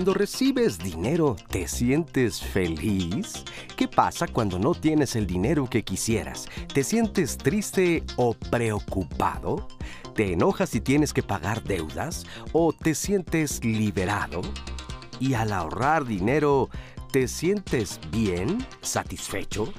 Cuando recibes dinero, ¿te sientes feliz? ¿Qué pasa cuando no tienes el dinero que quisieras? ¿Te sientes triste o preocupado? ¿Te enojas si tienes que pagar deudas? ¿O te sientes liberado? Y al ahorrar dinero, ¿te sientes bien? ¿Satisfecho?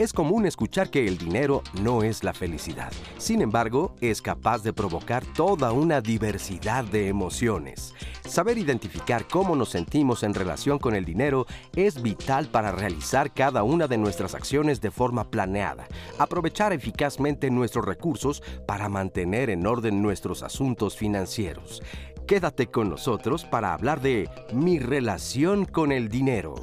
Es común escuchar que el dinero no es la felicidad. Sin embargo, es capaz de provocar toda una diversidad de emociones. Saber identificar cómo nos sentimos en relación con el dinero es vital para realizar cada una de nuestras acciones de forma planeada, aprovechar eficazmente nuestros recursos para mantener en orden nuestros asuntos financieros. Quédate con nosotros para hablar de mi relación con el dinero.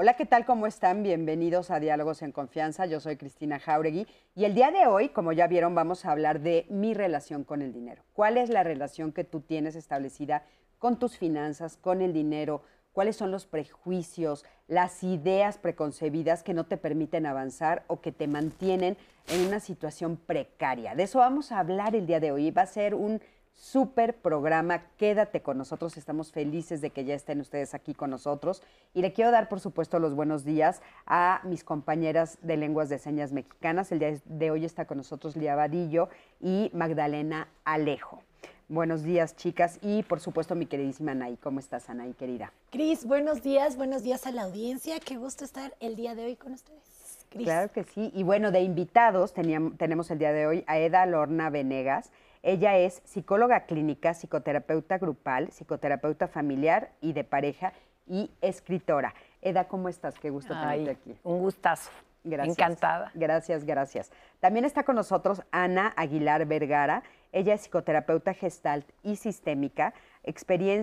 Hola, ¿qué tal? ¿Cómo están? Bienvenidos a Diálogos en Confianza. Yo soy Cristina Jauregui y el día de hoy, como ya vieron, vamos a hablar de mi relación con el dinero. ¿Cuál es la relación que tú tienes establecida con tus finanzas, con el dinero? ¿Cuáles son los prejuicios, las ideas preconcebidas que no te permiten avanzar o que te mantienen en una situación precaria? De eso vamos a hablar el día de hoy. Va a ser un súper programa. Quédate con nosotros. Estamos felices de que ya estén ustedes aquí con nosotros. Y le quiero dar, por supuesto, los buenos días a mis compañeras de lenguas de señas mexicanas. El día de hoy está con nosotros Lía Vadillo y Magdalena Alejo. Buenos días, chicas. Y por supuesto, mi queridísima Anaí. ¿Cómo estás, Anaí, querida? Cris, buenos días, buenos días a la audiencia. Qué gusto estar el día de hoy con ustedes. Claro que sí. Y bueno, de invitados teníamos, tenemos el día de hoy a Eda Lorna Venegas. Ella es psicóloga clínica, psicoterapeuta grupal, psicoterapeuta familiar y de pareja y escritora. Eda, ¿cómo estás? Qué gusto tenerte aquí. Un gustazo. Gracias. Encantada. Gracias, gracias. También está con nosotros Ana Aguilar Vergara. Ella es psicoterapeuta gestalt y sistémica.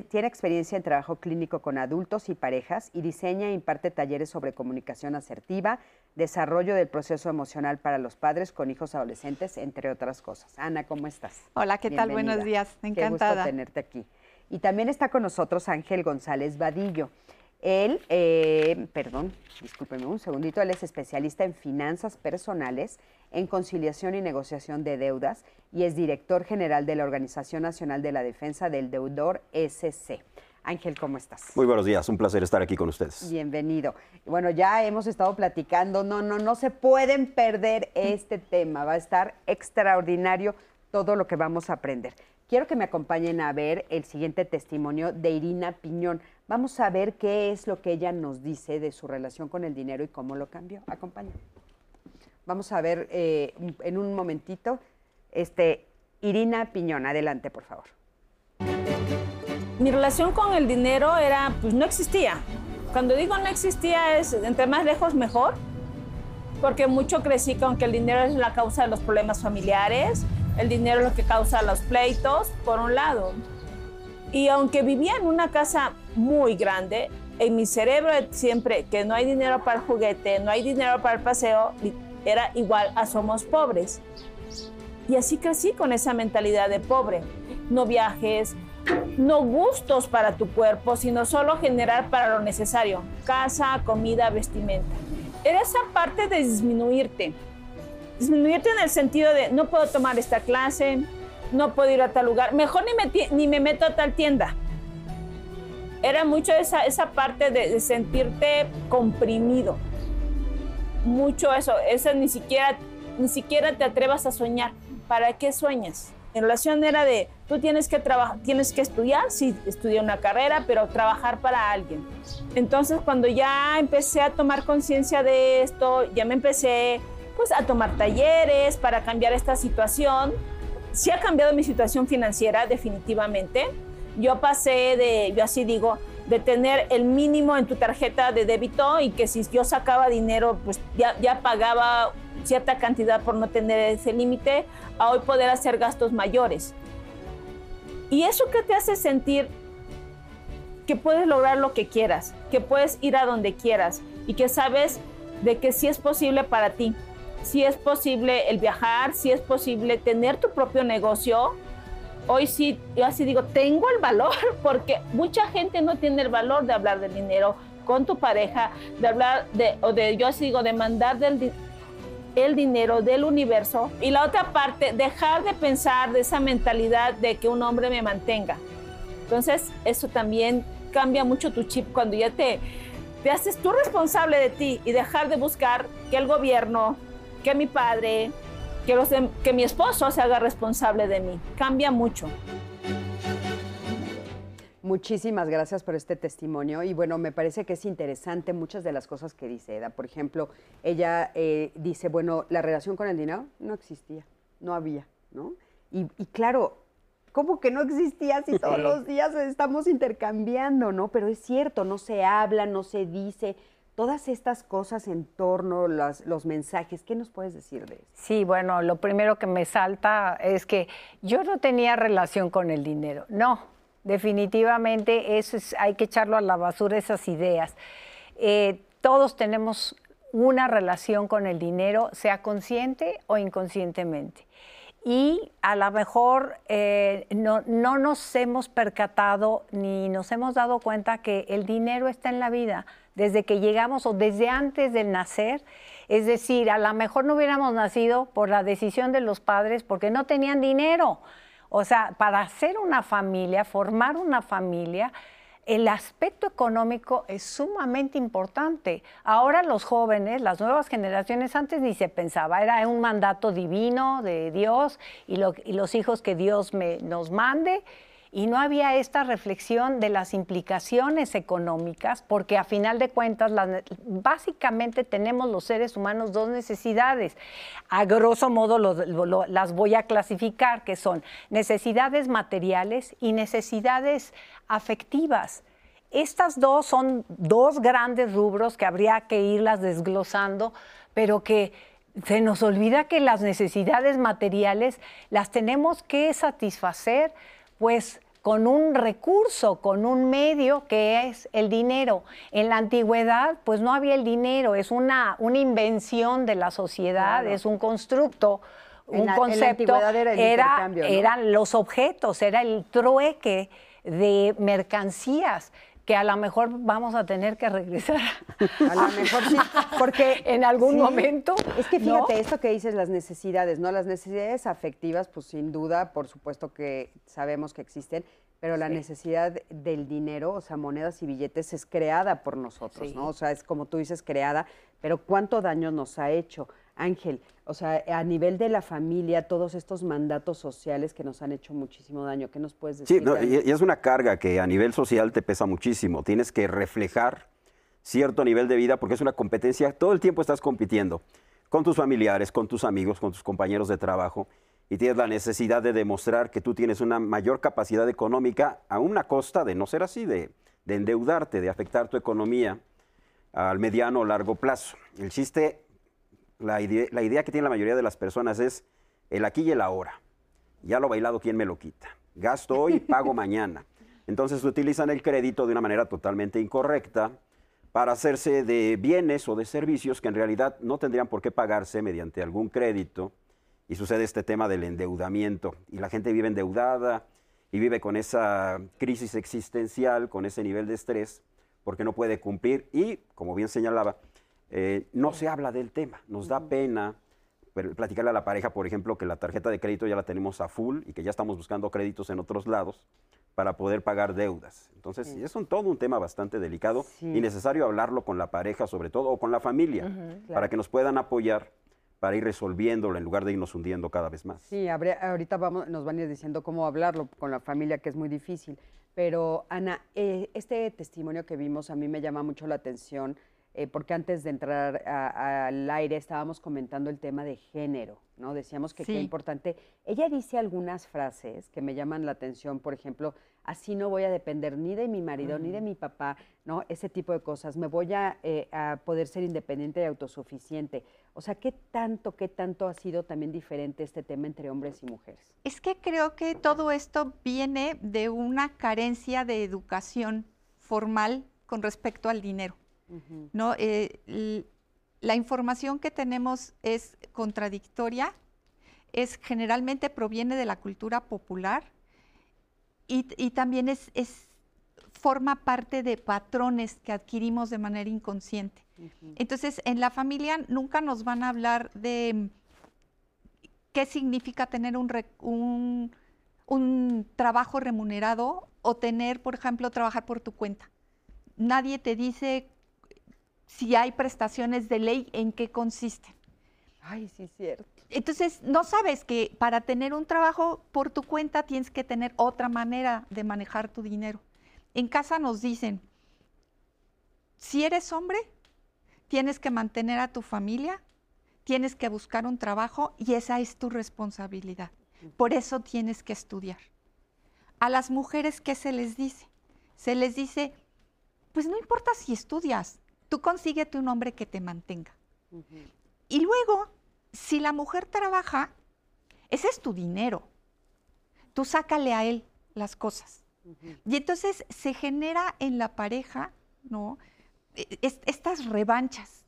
Tiene experiencia en trabajo clínico con adultos y parejas y diseña e imparte talleres sobre comunicación asertiva, desarrollo del proceso emocional para los padres con hijos adolescentes, entre otras cosas. Ana, ¿cómo estás? Hola, ¿qué tal? Buenos días. Encantada. Qué gusto tenerte aquí. Y también está con nosotros Ángel González Vadillo. Él, eh, perdón, discúlpeme un segundito, él es especialista en finanzas personales, en conciliación y negociación de deudas y es director general de la Organización Nacional de la Defensa del Deudor SC. Ángel, ¿cómo estás? Muy buenos días, un placer estar aquí con ustedes. Bienvenido. Bueno, ya hemos estado platicando, no, no, no se pueden perder este tema, va a estar extraordinario todo lo que vamos a aprender. Quiero que me acompañen a ver el siguiente testimonio de Irina Piñón. Vamos a ver qué es lo que ella nos dice de su relación con el dinero y cómo lo cambió. Acompáñame. Vamos a ver eh, en un momentito. Este, Irina Piñón, adelante, por favor. Mi relación con el dinero era, pues no existía. Cuando digo no existía es entre más lejos mejor, porque mucho crecí con que el dinero es la causa de los problemas familiares, el dinero es lo que causa los pleitos, por un lado. Y aunque vivía en una casa muy grande, en mi cerebro siempre que no hay dinero para el juguete, no hay dinero para el paseo, era igual a somos pobres. Y así crecí con esa mentalidad de pobre. No viajes, no gustos para tu cuerpo, sino solo generar para lo necesario, casa, comida, vestimenta. Era esa parte de disminuirte. Disminuirte en el sentido de no puedo tomar esta clase, no puedo ir a tal lugar, mejor ni me, ni me meto a tal tienda. Era mucho esa, esa parte de, sentirte comprimido. Mucho eso, eso ni siquiera, ni siquiera te atrevas a soñar. ¿Para qué sueñas? En relación era de, tú tienes que tienes que estudiar, sí, estudié una carrera, pero trabajar para alguien. Entonces, cuando ya empecé a tomar conciencia de esto, ya me empecé pues a tomar talleres para cambiar esta situación. Sí ha cambiado mi situación financiera definitivamente. Yo pasé de, yo así digo, de tener el mínimo en tu tarjeta de débito y que si yo sacaba dinero, pues ya, ya pagaba cierta cantidad por no tener ese límite, a hoy poder hacer gastos mayores. Y eso que te hace sentir que puedes lograr lo que quieras, que puedes ir a donde quieras y que sabes de que sí es posible para ti si es posible el viajar, si es posible tener tu propio negocio. Hoy sí, yo así digo, tengo el valor, porque mucha gente no tiene el valor de hablar del dinero con tu pareja, de hablar de, o de, yo así digo, de mandar del, el dinero del universo. Y la otra parte, dejar de pensar de esa mentalidad de que un hombre me mantenga. Entonces, eso también cambia mucho tu chip cuando ya te, te haces tú responsable de ti y dejar de buscar que el gobierno, que mi padre, que, los que mi esposo se haga responsable de mí. Cambia mucho. Muchísimas gracias por este testimonio y bueno, me parece que es interesante muchas de las cosas que dice Eda. Por ejemplo, ella eh, dice, bueno, la relación con el dinero no existía, no había, ¿no? Y, y claro, ¿cómo que no existía si todos los días estamos intercambiando, ¿no? Pero es cierto, no se habla, no se dice, todas estas cosas en torno, los, mensajes, ¿qué nos puedes decir de eso? Sí, bueno, lo primero que me salta es que yo no tenía relación con el dinero. No, definitivamente es, hay que echarlo a la basura, esas ideas. Eh, todos tenemos una relación con el dinero, sea consciente o inconscientemente. Y a lo mejor eh, no, no nos hemos percatado ni nos hemos dado cuenta que el dinero está en la vida desde que llegamos o desde antes de nacer. Es decir, a lo mejor no hubiéramos nacido por la decisión de los padres porque no tenían dinero. O sea, para hacer una familia, formar una familia, el aspecto económico es sumamente importante. Ahora los jóvenes, las nuevas generaciones, antes ni se pensaba, era un mandato divino de Dios y, los hijos que Dios nos mande y no había esta reflexión de las implicaciones económicas, porque a final de cuentas básicamente tenemos los seres humanos dos necesidades. A grosso modo las voy a clasificar, que son necesidades materiales y necesidades afectivas. Estas dos son dos grandes rubros que habría que irlas desglosando, pero que se nos olvida que las necesidades materiales las tenemos que satisfacer, pues con un recurso, con un medio que es el dinero. En la antigüedad, pues no había el dinero, es una, una invención de la sociedad, es un constructo, un concepto. era, eran los objetos, era el trueque de mercancías que a lo mejor vamos a tener que regresar. A lo mejor sí, porque en algún momento. Es que fíjate, esto que dices, las necesidades, ¿no? Las necesidades afectivas, pues sin duda, por supuesto que sabemos que existen, pero la necesidad del dinero, o sea, monedas y billetes, es creada por nosotros, ¿no? O sea, es como tú dices, creada, pero ¿cuánto daño nos ha hecho? Ángel, o sea, a nivel de la familia, todos estos mandatos sociales que nos han hecho muchísimo daño, ¿qué nos puedes decir? Sí, y es una carga que a nivel social te pesa muchísimo. Tienes que reflejar cierto nivel de vida porque es una competencia, todo el tiempo estás compitiendo con tus familiares, con tus amigos, con tus compañeros de trabajo y tienes la necesidad de demostrar que tú tienes una mayor capacidad económica a una costa de no ser así, de, de endeudarte, de afectar tu economía al mediano o largo plazo. El chiste la idea, que tiene la mayoría de las personas es el aquí y el ahora. Ya lo bailado, ¿quién me lo quita? Gasto hoy, pago mañana. Entonces utilizan el crédito de una manera totalmente incorrecta para hacerse de bienes o de servicios que en realidad no tendrían por qué pagarse mediante algún crédito. Y sucede este tema del endeudamiento. Y la gente vive endeudada y vive con esa crisis existencial, con ese nivel de estrés, porque no puede cumplir. Y, como bien señalaba, eh, no se habla del tema. Nos da pena platicarle a la pareja, por ejemplo, que la tarjeta de crédito ya la tenemos a full y que ya estamos buscando créditos en otros lados para poder pagar deudas. Entonces, es un, todo un tema bastante delicado y necesario hablarlo con la pareja, sobre todo, o con la familia, para que nos puedan apoyar para ir resolviéndolo en lugar de irnos hundiendo cada vez más. Sí, ahorita vamos, nos van a ir diciendo cómo hablarlo con la familia, que es muy difícil. Pero, Ana, eh, este testimonio que vimos a mí me llama mucho la atención eh, porque antes de entrar al aire estábamos comentando el tema de género, ¿no? Decíamos que qué importante. Ella dice algunas frases que me llaman la atención, por ejemplo, así no voy a depender ni de mi marido ni de mi papá, ¿no? Ese tipo de cosas. Me voy a, eh, a, poder ser independiente y autosuficiente. O sea, ¿qué tanto, qué tanto ha sido también diferente este tema entre hombres y mujeres? Es que creo que todo esto viene de una carencia de educación formal con respecto al dinero. ¿No? Eh, la información que tenemos es contradictoria, es generalmente proviene de la cultura popular y, también es, forma parte de patrones que adquirimos de manera inconsciente. Entonces, en la familia nunca nos van a hablar de qué significa tener un, un trabajo remunerado o tener, por ejemplo, trabajar por tu cuenta. Nadie te dice si hay prestaciones de ley, en qué consisten. Ay, sí, cierto. Entonces, no sabes que para tener un trabajo por tu cuenta tienes que tener otra manera de manejar tu dinero. En casa nos dicen, si eres hombre, tienes que mantener a tu familia, tienes que buscar un trabajo y esa es tu responsabilidad. Por eso tienes que estudiar. A las mujeres, ¿qué se les dice? Se les dice, pues no importa si estudias, tú consíguete un hombre que te mantenga. Y luego, si la mujer trabaja, ese es tu dinero. Tú sácale a él las cosas. Y entonces se genera en la pareja, ¿no? E- es- estas revanchas,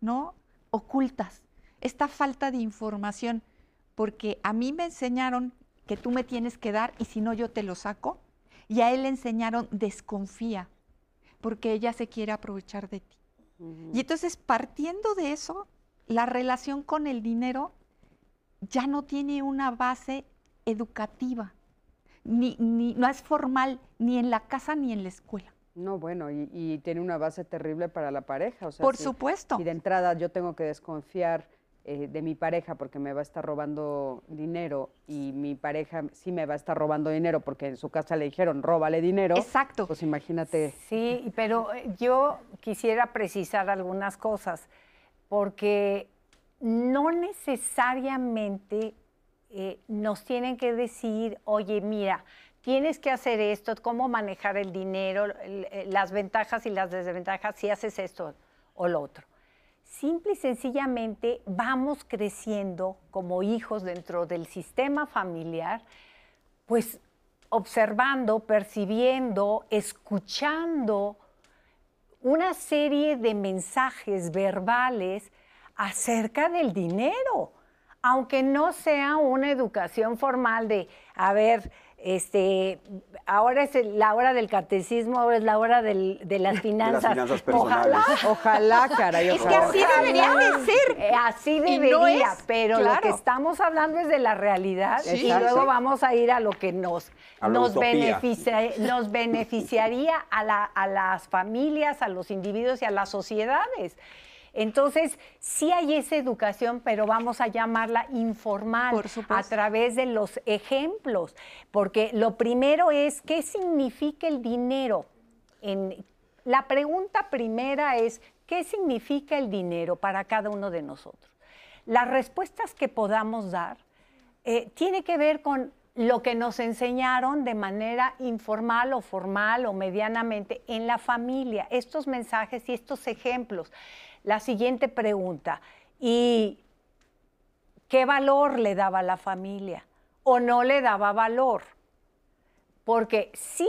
¿no? Ocultas, esta falta de información, porque a mí me enseñaron que tú me tienes que dar y si no yo te lo saco, y a él le enseñaron desconfía, porque ella se quiere aprovechar de ti. Y entonces, partiendo de eso, la relación con el dinero ya no tiene una base educativa, ni, ni- no es formal ni en la casa ni en la escuela. No, bueno, y, y tiene una base terrible para la pareja. O sea, Por si- supuesto. Si de entrada yo tengo que desconfiar eh, de mi pareja porque me va a estar robando dinero y mi pareja sí me va a estar robando dinero porque en su casa le dijeron, róbale dinero. Exacto. Pues imagínate. Sí, pero eh, yo quisiera precisar algunas cosas, porque no necesariamente eh, nos tienen que decir, oye, mira, tienes que hacer esto, cómo manejar el dinero, las ventajas y las desventajas si haces esto o lo otro. Simple y sencillamente vamos creciendo como hijos dentro del sistema familiar, pues observando, percibiendo, escuchando una serie de mensajes verbales acerca del dinero, aunque no sea una educación formal de, a ver, este, ahora es el- la hora del catecismo, ahora es la hora del- de las finanzas. finanzas Ojalá. personales. Ojalá, caray. Es que ojalá. así debería de ser. Eh, así no debería, es, pero lo que estamos hablando es de la realidad Sí, y luego sí. vamos a ir a lo que nos, nos, beneficia- nos beneficiaría a, la- a las familias, a los individuos y a las sociedades. Entonces, sí hay esa educación, pero vamos a llamarla informal Por a través de los ejemplos, porque lo primero es, ¿qué significa el dinero? En, la pregunta primera es, ¿qué significa el dinero para cada uno de nosotros? Las respuestas que podamos dar eh, tiene que ver con lo que nos enseñaron de manera informal o formal o medianamente en la familia, estos mensajes y estos ejemplos. La siguiente pregunta, ¿y qué valor le daba la familia? ¿O no le daba valor? Porque sí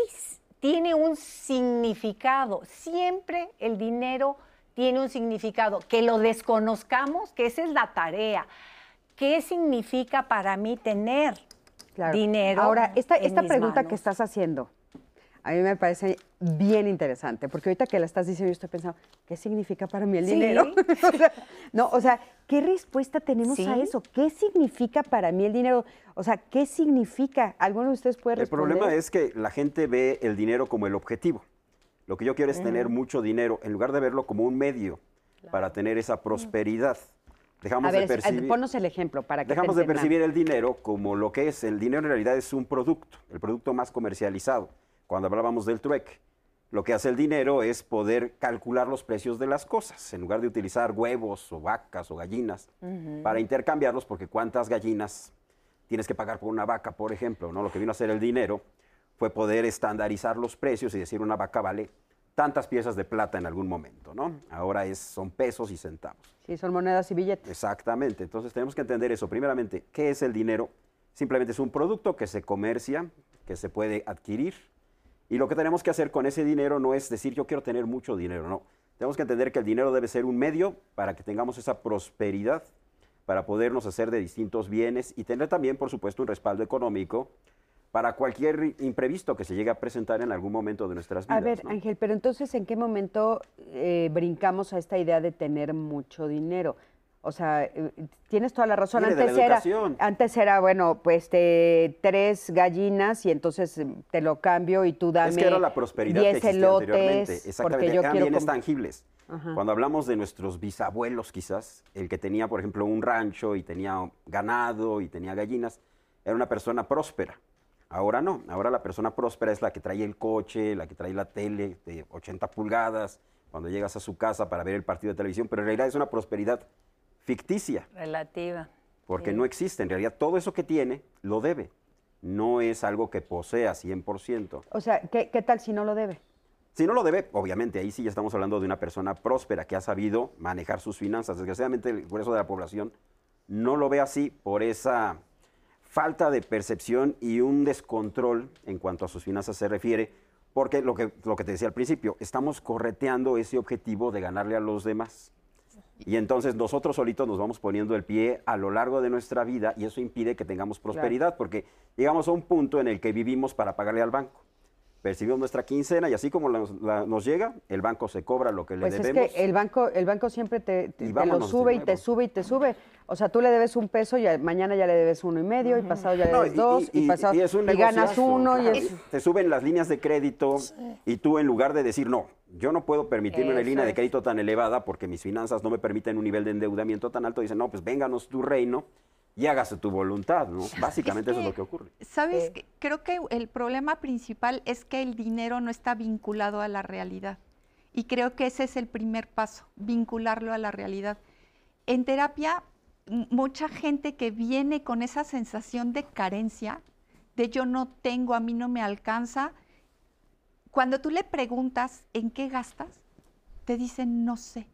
tiene un significado, siempre el dinero tiene un significado, que lo desconozcamos, que esa es la tarea. ¿Qué significa para mí tener Claro. dinero? Ahora, esta, en esta mis pregunta que estás haciendo, a mí me parece bien interesante, porque ahorita que la estás diciendo, yo estoy pensando, ¿qué significa para mí el Sí. dinero? O sea, no, o sea, ¿qué respuesta tenemos a eso? ¿Qué significa para mí el dinero? O sea, ¿qué significa? ¿Alguno de ustedes puede El responder? problema es que la gente ve el dinero como el objetivo. Lo que yo quiero es tener mucho dinero, en lugar de verlo como un medio para tener esa prosperidad. Dejamos a ver, de percibir, ponnos el ejemplo para que dejamos de percibir el dinero como lo que es. El dinero en realidad es un producto, el producto más comercializado. Cuando hablábamos del trueque, lo que hace el dinero es poder calcular los precios de las cosas, en lugar de utilizar huevos o vacas o gallinas para intercambiarlos, porque cuántas gallinas tienes que pagar por una vaca, por ejemplo, ¿no? Lo que vino a hacer el dinero fue poder estandarizar los precios y decir una vaca vale tantas piezas de plata en algún momento, ¿no? Ahora es, son pesos y centavos. Sí, son monedas y billetes. Exactamente. Entonces tenemos que entender eso. Primeramente, ¿qué es el dinero? Simplemente es un producto que se comercia, que se puede adquirir. Y lo que tenemos que hacer con ese dinero no es decir yo quiero tener mucho dinero, no. Tenemos que entender que el dinero debe ser un medio para que tengamos esa prosperidad, para podernos hacer de distintos bienes y tener también, por supuesto, un respaldo económico para cualquier imprevisto que se llegue a presentar en algún momento de nuestras vidas. A ver, ¿no? Ángel, pero entonces, ¿en qué momento eh, brincamos a esta idea de tener mucho dinero? O sea, eh, tienes toda la razón. Viene de la Antes era, antes era, bueno, pues te, tres gallinas y entonces eh, te lo cambio y tú dame Es que era la prosperidad que 10 existía anteriormente. Exactamente, porque yo eran bienes tangibles. Cuando hablamos de nuestros bisabuelos, quizás, el que tenía, por ejemplo, un rancho y tenía ganado y tenía gallinas, era una persona próspera. Ahora no, ahora la persona próspera es la que trae el coche, la que trae la tele de 80 pulgadas, cuando llegas a su casa para ver el partido de televisión, pero en realidad es una prosperidad ficticia Relativa. porque no existe. En realidad, todo eso que tiene lo debe. No es algo que posea 100%. O sea, ¿qué, qué tal si no lo debe? Si no lo debe, obviamente, ahí sí ya estamos hablando de una persona próspera que ha sabido manejar sus finanzas. Desgraciadamente, el grueso de la población no lo ve así por esa falta de percepción y un descontrol en cuanto a sus finanzas se refiere, porque lo que, lo que te decía al principio, estamos correteando ese objetivo de ganarle a los demás. Y entonces nosotros solitos nos vamos poniendo el pie a lo largo de nuestra vida y eso impide que tengamos prosperidad, porque llegamos a un punto en el que vivimos para pagarle al banco. Percibimos nuestra quincena y así como nos, la- nos llega, el banco se cobra lo que le Pues es debemos. que el banco, el banco siempre te, te- Y te lo sube y te sube y te sube. O sea, tú le debes un peso y mañana ya le debes uno y medio, y pasado ya le No, debes dos, y, pasado y es un y ganas uno. claro. Y es, Te suben las líneas de crédito y tú en lugar de decir, no, yo no puedo permitirme una Eso línea de es. crédito tan elevada porque mis finanzas no me permiten un nivel de endeudamiento tan alto, dicen, no, pues vénganos tu reino y hágase tu voluntad, ¿no? Básicamente eso es lo que ocurre. ¿Sabes? Sí. qué? Creo que el problema principal es que el dinero no está vinculado a la realidad. Y creo que ese es el primer paso, vincularlo a la realidad. En terapia, mucha gente que viene con esa sensación de carencia, de yo no tengo, a mí no me alcanza, cuando tú le preguntas en qué gastas, te dicen no sé.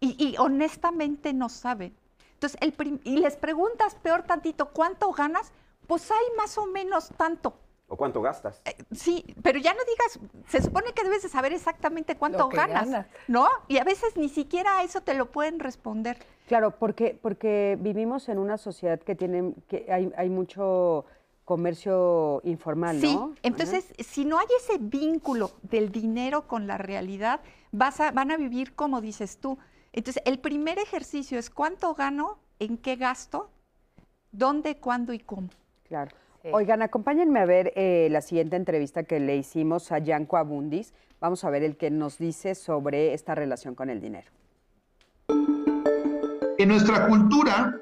y, y honestamente no saben. Entonces, el y les preguntas peor tantito, ¿cuánto ganas? Pues hay más o menos tanto. ¿O cuánto gastas? Eh, Sí, pero ya no digas, se supone que debes de saber exactamente cuánto ganas, ganas. ¿no? Y a veces ni siquiera eso te lo pueden responder. claro, porque, porque vivimos en una sociedad que tiene, que hay, hay mucho comercio informal, Sí, ¿no? entonces si no hay ese vínculo del dinero con la realidad, vas a, van a vivir como dices tú. Entonces, el primer ejercicio es cuánto gano, en qué gasto, dónde, cuándo y cómo. Claro. Sí. Oigan, acompáñenme a ver eh, la siguiente entrevista que le hicimos a Yanko Abundis. Vamos a ver el que nos dice sobre esta relación con el dinero. En nuestra cultura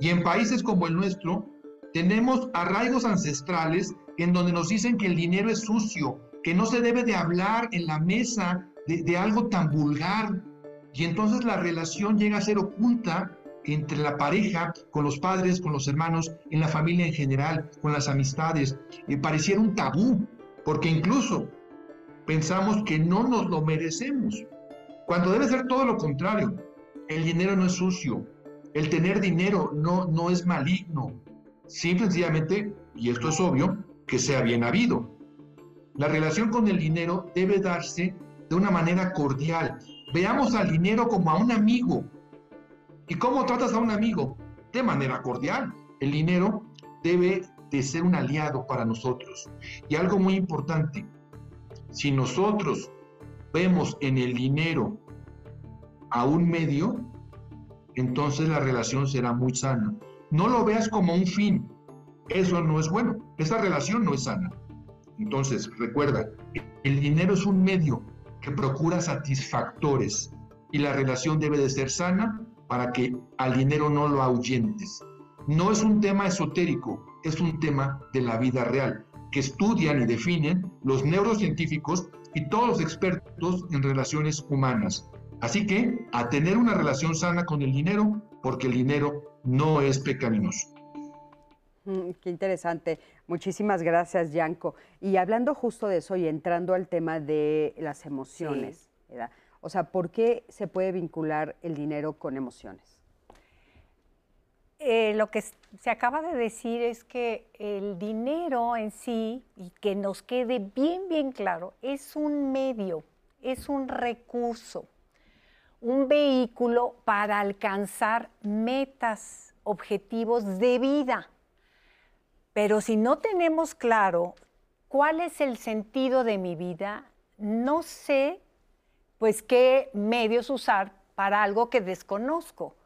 y en países como el nuestro, tenemos arraigos ancestrales en donde nos dicen que el dinero es sucio, que no se debe de hablar en la mesa de, algo tan vulgar. Y entonces la relación llega a ser oculta entre la pareja, con los padres, con los hermanos, en la familia en general, con las amistades. Y pareciera un tabú, porque incluso pensamos que no nos lo merecemos, cuando debe ser todo lo contrario. El dinero no es sucio. El tener dinero no, no es maligno. Simple sencillamente, y esto es obvio, que sea bien habido. La relación con el dinero debe darse de una manera cordial. Veamos al dinero como a un amigo. ¿Y cómo tratas a un amigo? De manera cordial. El dinero debe de ser un aliado para nosotros. Y algo muy importante, si nosotros vemos en el dinero a un medio, entonces la relación será muy sana. No lo veas como un fin. Eso no es bueno. Esa relación no es sana. Entonces, recuerda, el dinero es un medio que procura satisfactores y la relación debe de ser sana para que al dinero no lo ahuyentes. No es un tema esotérico, es un tema de la vida real, que estudian y definen los neurocientíficos y todos los expertos en relaciones humanas. Así que a tener una relación sana con el dinero, porque el dinero no es pecaminoso. Mm, Qué interesante. Muchísimas gracias, Yanko. Y hablando justo de eso y entrando al tema de las emociones, ¿verdad? O sea, ¿por qué se puede vincular el dinero con emociones? Eh, lo que se acaba de decir es que el dinero en sí, y que nos quede bien, bien claro, es un medio, es un recurso, un vehículo para alcanzar metas, objetivos de vida. Pero si no tenemos claro cuál es el sentido de mi vida, no sé pues qué medios usar para algo que desconozco.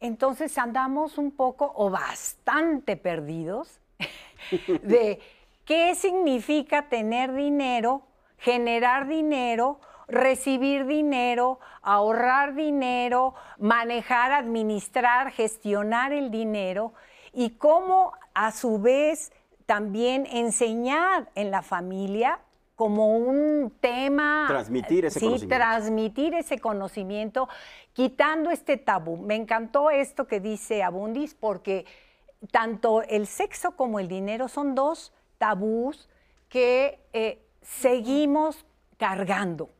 Entonces andamos un poco o bastante perdidos de qué significa tener dinero, generar dinero, recibir dinero, ahorrar dinero, manejar, administrar, gestionar el dinero y cómo a su vez también enseñar en la familia como un tema. Transmitir ese sí, conocimiento. transmitir ese conocimiento, quitando este tabú. Me encantó esto que dice Abundis, porque tanto el sexo como el dinero son dos tabús que eh, seguimos cargando.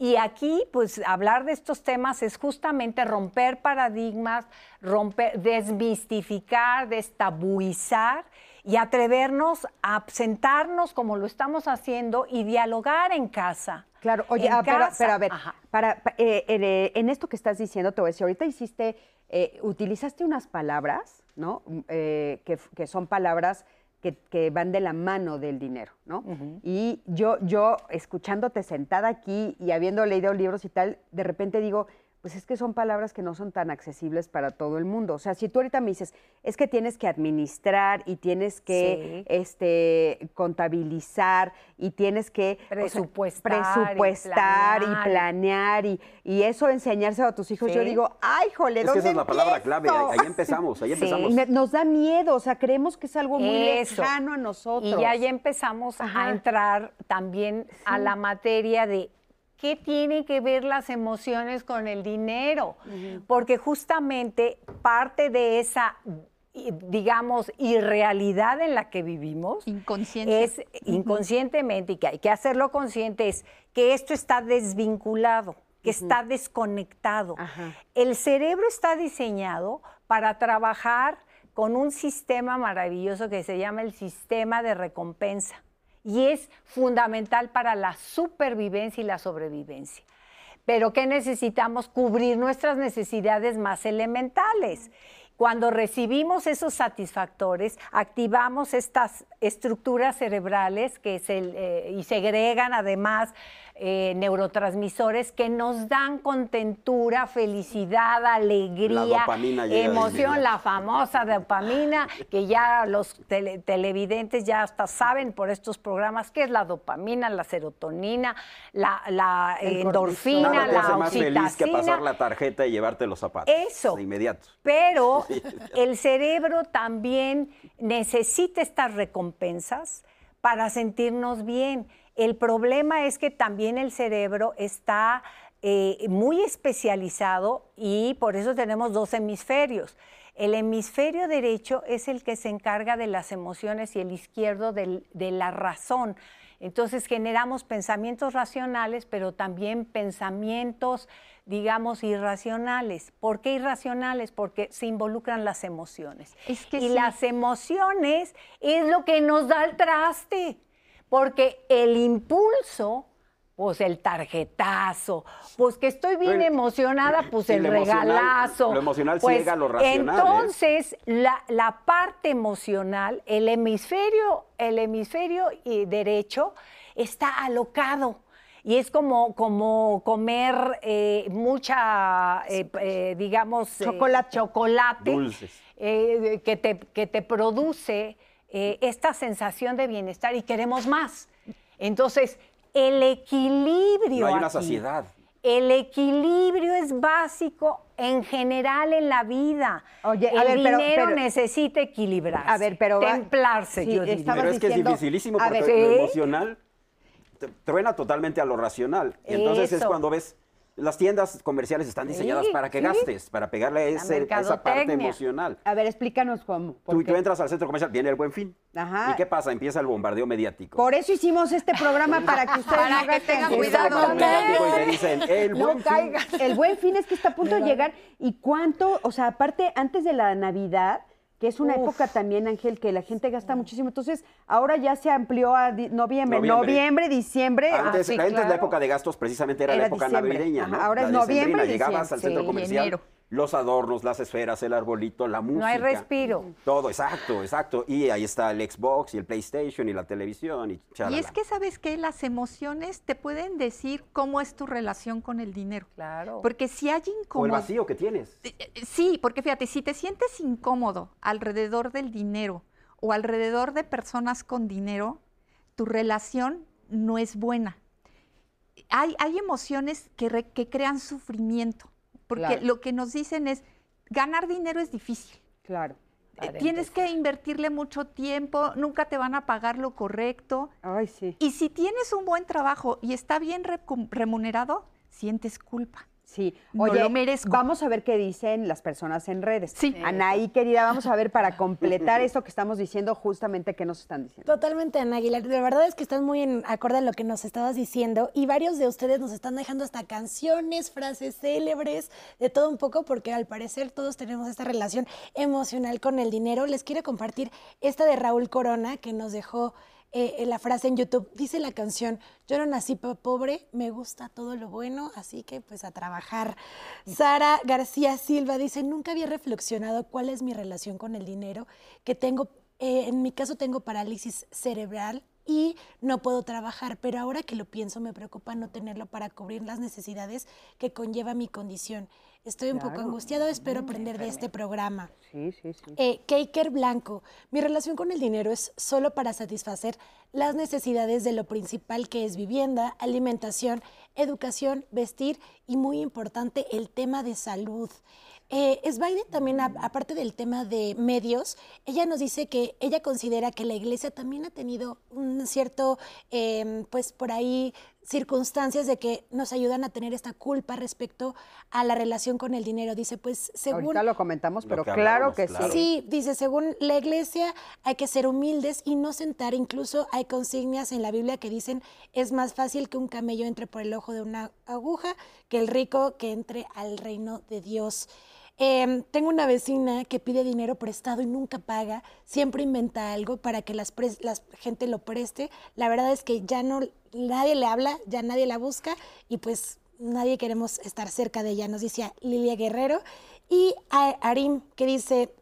Y aquí, pues, hablar de estos temas es justamente romper paradigmas, romper, desmistificar, destabuizar y atrevernos a sentarnos como lo estamos haciendo y dialogar en casa. Claro, oye, ah, pero, casa. pero a ver, para, pa- eh, en, eh, en esto que estás diciendo, te voy a decir, ahorita hiciste, eh, utilizaste unas palabras, ¿no? Mm, eh, que son palabras que, que van de la mano del dinero, ¿no? Y yo, yo, escuchándote sentada aquí y habiendo leído libros y tal, de repente digo, pues es que son palabras que no son tan accesibles para todo el mundo. O sea, si tú ahorita me dices, es que tienes que administrar y tienes que Sí. este, contabilizar y tienes que o sea, Presupuestar y planear. y, y eso enseñarse a tus hijos. Yo digo, ay, jole, Es que ¿dónde esa es la palabra empiezo?" clave. Ahí, ahí empezamos, ahí Sí. empezamos. Y nos da miedo, o sea, creemos que es algo muy Eso. lejano a nosotros. Y ya, ya empezamos Ajá. a entrar también a la materia de qué tienen que ver las emociones con el dinero. Porque justamente parte de esa, digamos, irrealidad en la que vivimos es inconscientemente y que hay que hacerlo consciente es que esto está desvinculado, que está desconectado. Ajá. El cerebro está diseñado para trabajar con un sistema maravilloso que se llama el sistema de recompensa y es fundamental para la supervivencia y la sobrevivencia. Pero ¿qué necesitamos? Cubrir nuestras necesidades más elementales. Cuando recibimos esos satisfactores, activamos estas estructuras cerebrales que se, eh, y segregan además eh, neurotransmisores que nos dan contentura, felicidad, alegría, La emoción, la famosa dopamina, que ya los tele- televidentes ya hasta saben por estos programas qué es la dopamina, la serotonina, la, endorfina, Nada te la hace más feliz que pasar la tarjeta y llevarte los zapatos. Eso. De inmediato. Pero el cerebro también necesita estas recompensas para sentirnos bien. El problema es que también el cerebro está eh, muy especializado y por eso tenemos dos hemisferios. El hemisferio derecho es el que se encarga de las emociones y el izquierdo del- de la razón. Entonces generamos pensamientos racionales, pero también pensamientos, digamos, irracionales. ¿Por qué irracionales? Porque se involucran las emociones. Es que y sí. las emociones es lo que nos da el traste, porque el impulso, pues el tarjetazo, pues que estoy bien emocionada, pues el regalazo. lo emocional Pues, ciega lo racional, ¿eh? Entonces, la, la parte emocional, el hemisferio, el hemisferio eh, derecho está alocado. Y es como, como comer eh, mucha, eh, eh, digamos, eh, Chocolate. chocolate Dulces. eh, que, te, que te produce eh, esta sensación de bienestar y queremos más. Entonces, el equilibrio. No hay una aquí, saciedad. El equilibrio es básico en general en la vida. Oye, a el ver, dinero pero- necesita equilibrarse. A ver, pero templarse, sí, yo diría. estabas Pero es que es diciendo- dificilísimo porque ver, lo emocional te- truena totalmente a lo racional. Y entonces es cuando ves, las tiendas comerciales están diseñadas Sí, para que sí. gastes, para pegarle a, ese- a esa parte emocional. A ver, explícanos cómo. Tú, tú entras al centro comercial, viene el buen fin. Ajá. ¿Y qué pasa? Empieza el bombardeo mediático. Por eso hicimos este programa, para que ustedes Para no que tengan cuidado. y te dicen, el No buen fin. caigan. El buen fin es que está a punto de llegar. ¿Y cuánto? O sea, aparte, antes de la Navidad, que es una Uf. época también, Ángel, que la gente gasta muchísimo. Entonces, ahora ya se amplió a noviembre, Noviembre. noviembre, diciembre. Antes, sí, antes la época de gastos precisamente era, Era la época diciembre. navideña, Ajá, ¿no? ahora La es noviembre Llegabas al centro comercial enero. Los adornos, las esferas, el arbolito, la música. No hay respiro. Todo, exacto, exacto. Y ahí está el Xbox y el PlayStation y la televisión y Y es que sabes que las emociones te pueden decir cómo es tu relación con el dinero. Claro. Porque si hay O el vacío que tienes. Sí, porque fíjate, si te sientes incómodo alrededor del dinero o alrededor de personas con dinero, tu relación no es buena. Hay, hay emociones que, re- que crean sufrimiento, porque Claro. lo que nos dicen es, ganar dinero es difícil. Claro. Eh, Tienes que invertirle mucho tiempo, nunca te van a pagar lo correcto. Ay, sí. Y si tienes un buen trabajo y está bien remunerado, sientes culpa. Sí, No oye, lo merezco. vamos a ver qué dicen las personas en redes. Sí. Anaí, querida, vamos a ver para completar esto que estamos diciendo, justamente qué nos están diciendo. Totalmente, Ana Aguilar. De verdad es que están muy en acorde a lo que nos estabas diciendo y varios de ustedes nos están dejando hasta canciones, frases célebres, de todo un poco, porque al parecer todos tenemos esta relación emocional con el dinero. Les quiero compartir esta de Raúl Corona que nos dejó eh, la frase en YouTube. Dice la canción, yo no nací pobre, me gusta todo lo bueno, así que pues a trabajar. Sara García Silva dice, nunca había reflexionado cuál es mi relación con el dinero, que tengo, eh, en mi caso tengo parálisis cerebral y no puedo trabajar, pero ahora que lo pienso me preocupa no tenerlo para cubrir las necesidades que conlleva mi condición. Estoy un poco angustiado, espero aprender de este programa. Sí, sí, sí. Eh, Keiker Blanco, mi relación con el dinero es solo para satisfacer las necesidades de lo principal que es vivienda, alimentación, educación, vestir y muy importante el tema de salud. Eh, Sbaide también, a- aparte del tema de medios, ella nos dice que ella considera que la iglesia también ha tenido un cierto, em, pues por ahí, circunstancias de que nos ayudan a tener esta culpa respecto a la relación con el dinero. Dice, pues según... Ahorita lo comentamos, Lo pero que claro que claro. sí. Sí, dice, según la iglesia hay que ser humildes y no sentar. Incluso hay consignas en la Biblia que dicen es más fácil que un camello entre por el ojo de una aguja que el rico que entre al reino de Dios. Em, tengo una vecina que pide dinero prestado y nunca paga, siempre inventa algo para que la gente lo preste. La verdad es que ya no, nadie le habla, ya nadie la busca y pues nadie queremos estar cerca de ella, nos dice Lilia Guerrero. Y a Arim, que dice,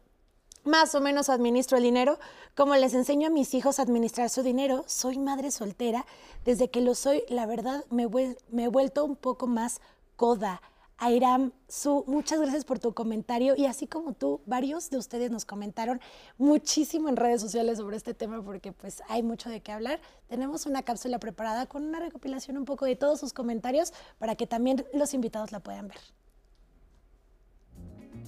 más o menos administro el dinero, como les enseño a mis hijos a administrar su dinero, soy madre soltera, desde que lo soy, la verdad, me, me he vuelto un poco más coda. Airam, Su, muchas gracias por tu comentario y así como tú, varios de ustedes nos comentaron muchísimo en redes sociales sobre este tema porque pues hay mucho de qué hablar. Tenemos una cápsula preparada con una recopilación un poco de todos sus comentarios para que también los invitados la puedan ver.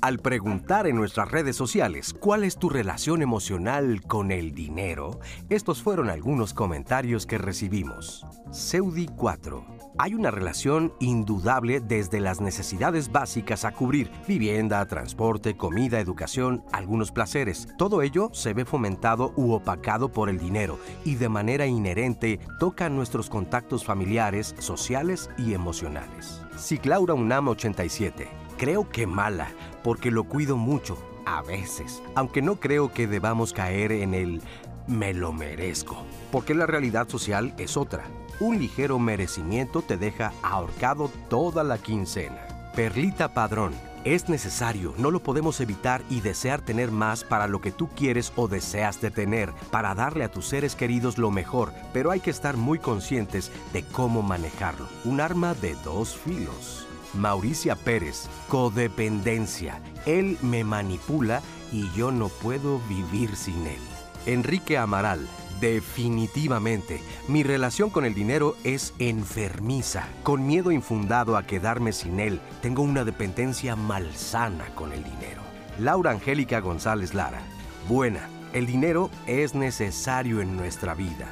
Al preguntar en nuestras redes sociales cuál es tu relación emocional con el dinero, estos fueron algunos comentarios que recibimos. Seudi 4. Hay una relación indudable desde las necesidades básicas a cubrir, vivienda, transporte, comida, educación, algunos placeres. Todo ello se ve fomentado u opacado por el dinero y de manera inherente toca nuestros contactos familiares, sociales y emocionales. Ciclaura UNAM 87. Creo que mala, porque lo cuido mucho, a veces, aunque no creo que debamos caer en el me lo merezco, porque la realidad social es otra. Un ligero merecimiento te deja ahorcado toda la quincena. Perlita Padrón, es necesario, no lo podemos evitar y desear tener más para lo que tú quieres o deseas de tener, para darle a tus seres queridos lo mejor, pero hay que estar muy conscientes de cómo manejarlo. Un arma de dos filos. Mauricia Pérez, codependencia. Él me manipula y yo no puedo vivir sin él. Enrique Amaral, definitivamente, mi relación con el dinero es enfermiza, con miedo infundado a quedarme sin él. Tengo una dependencia malsana con el dinero. Laura Angélica González Lara, buena, el dinero es necesario en nuestra vida.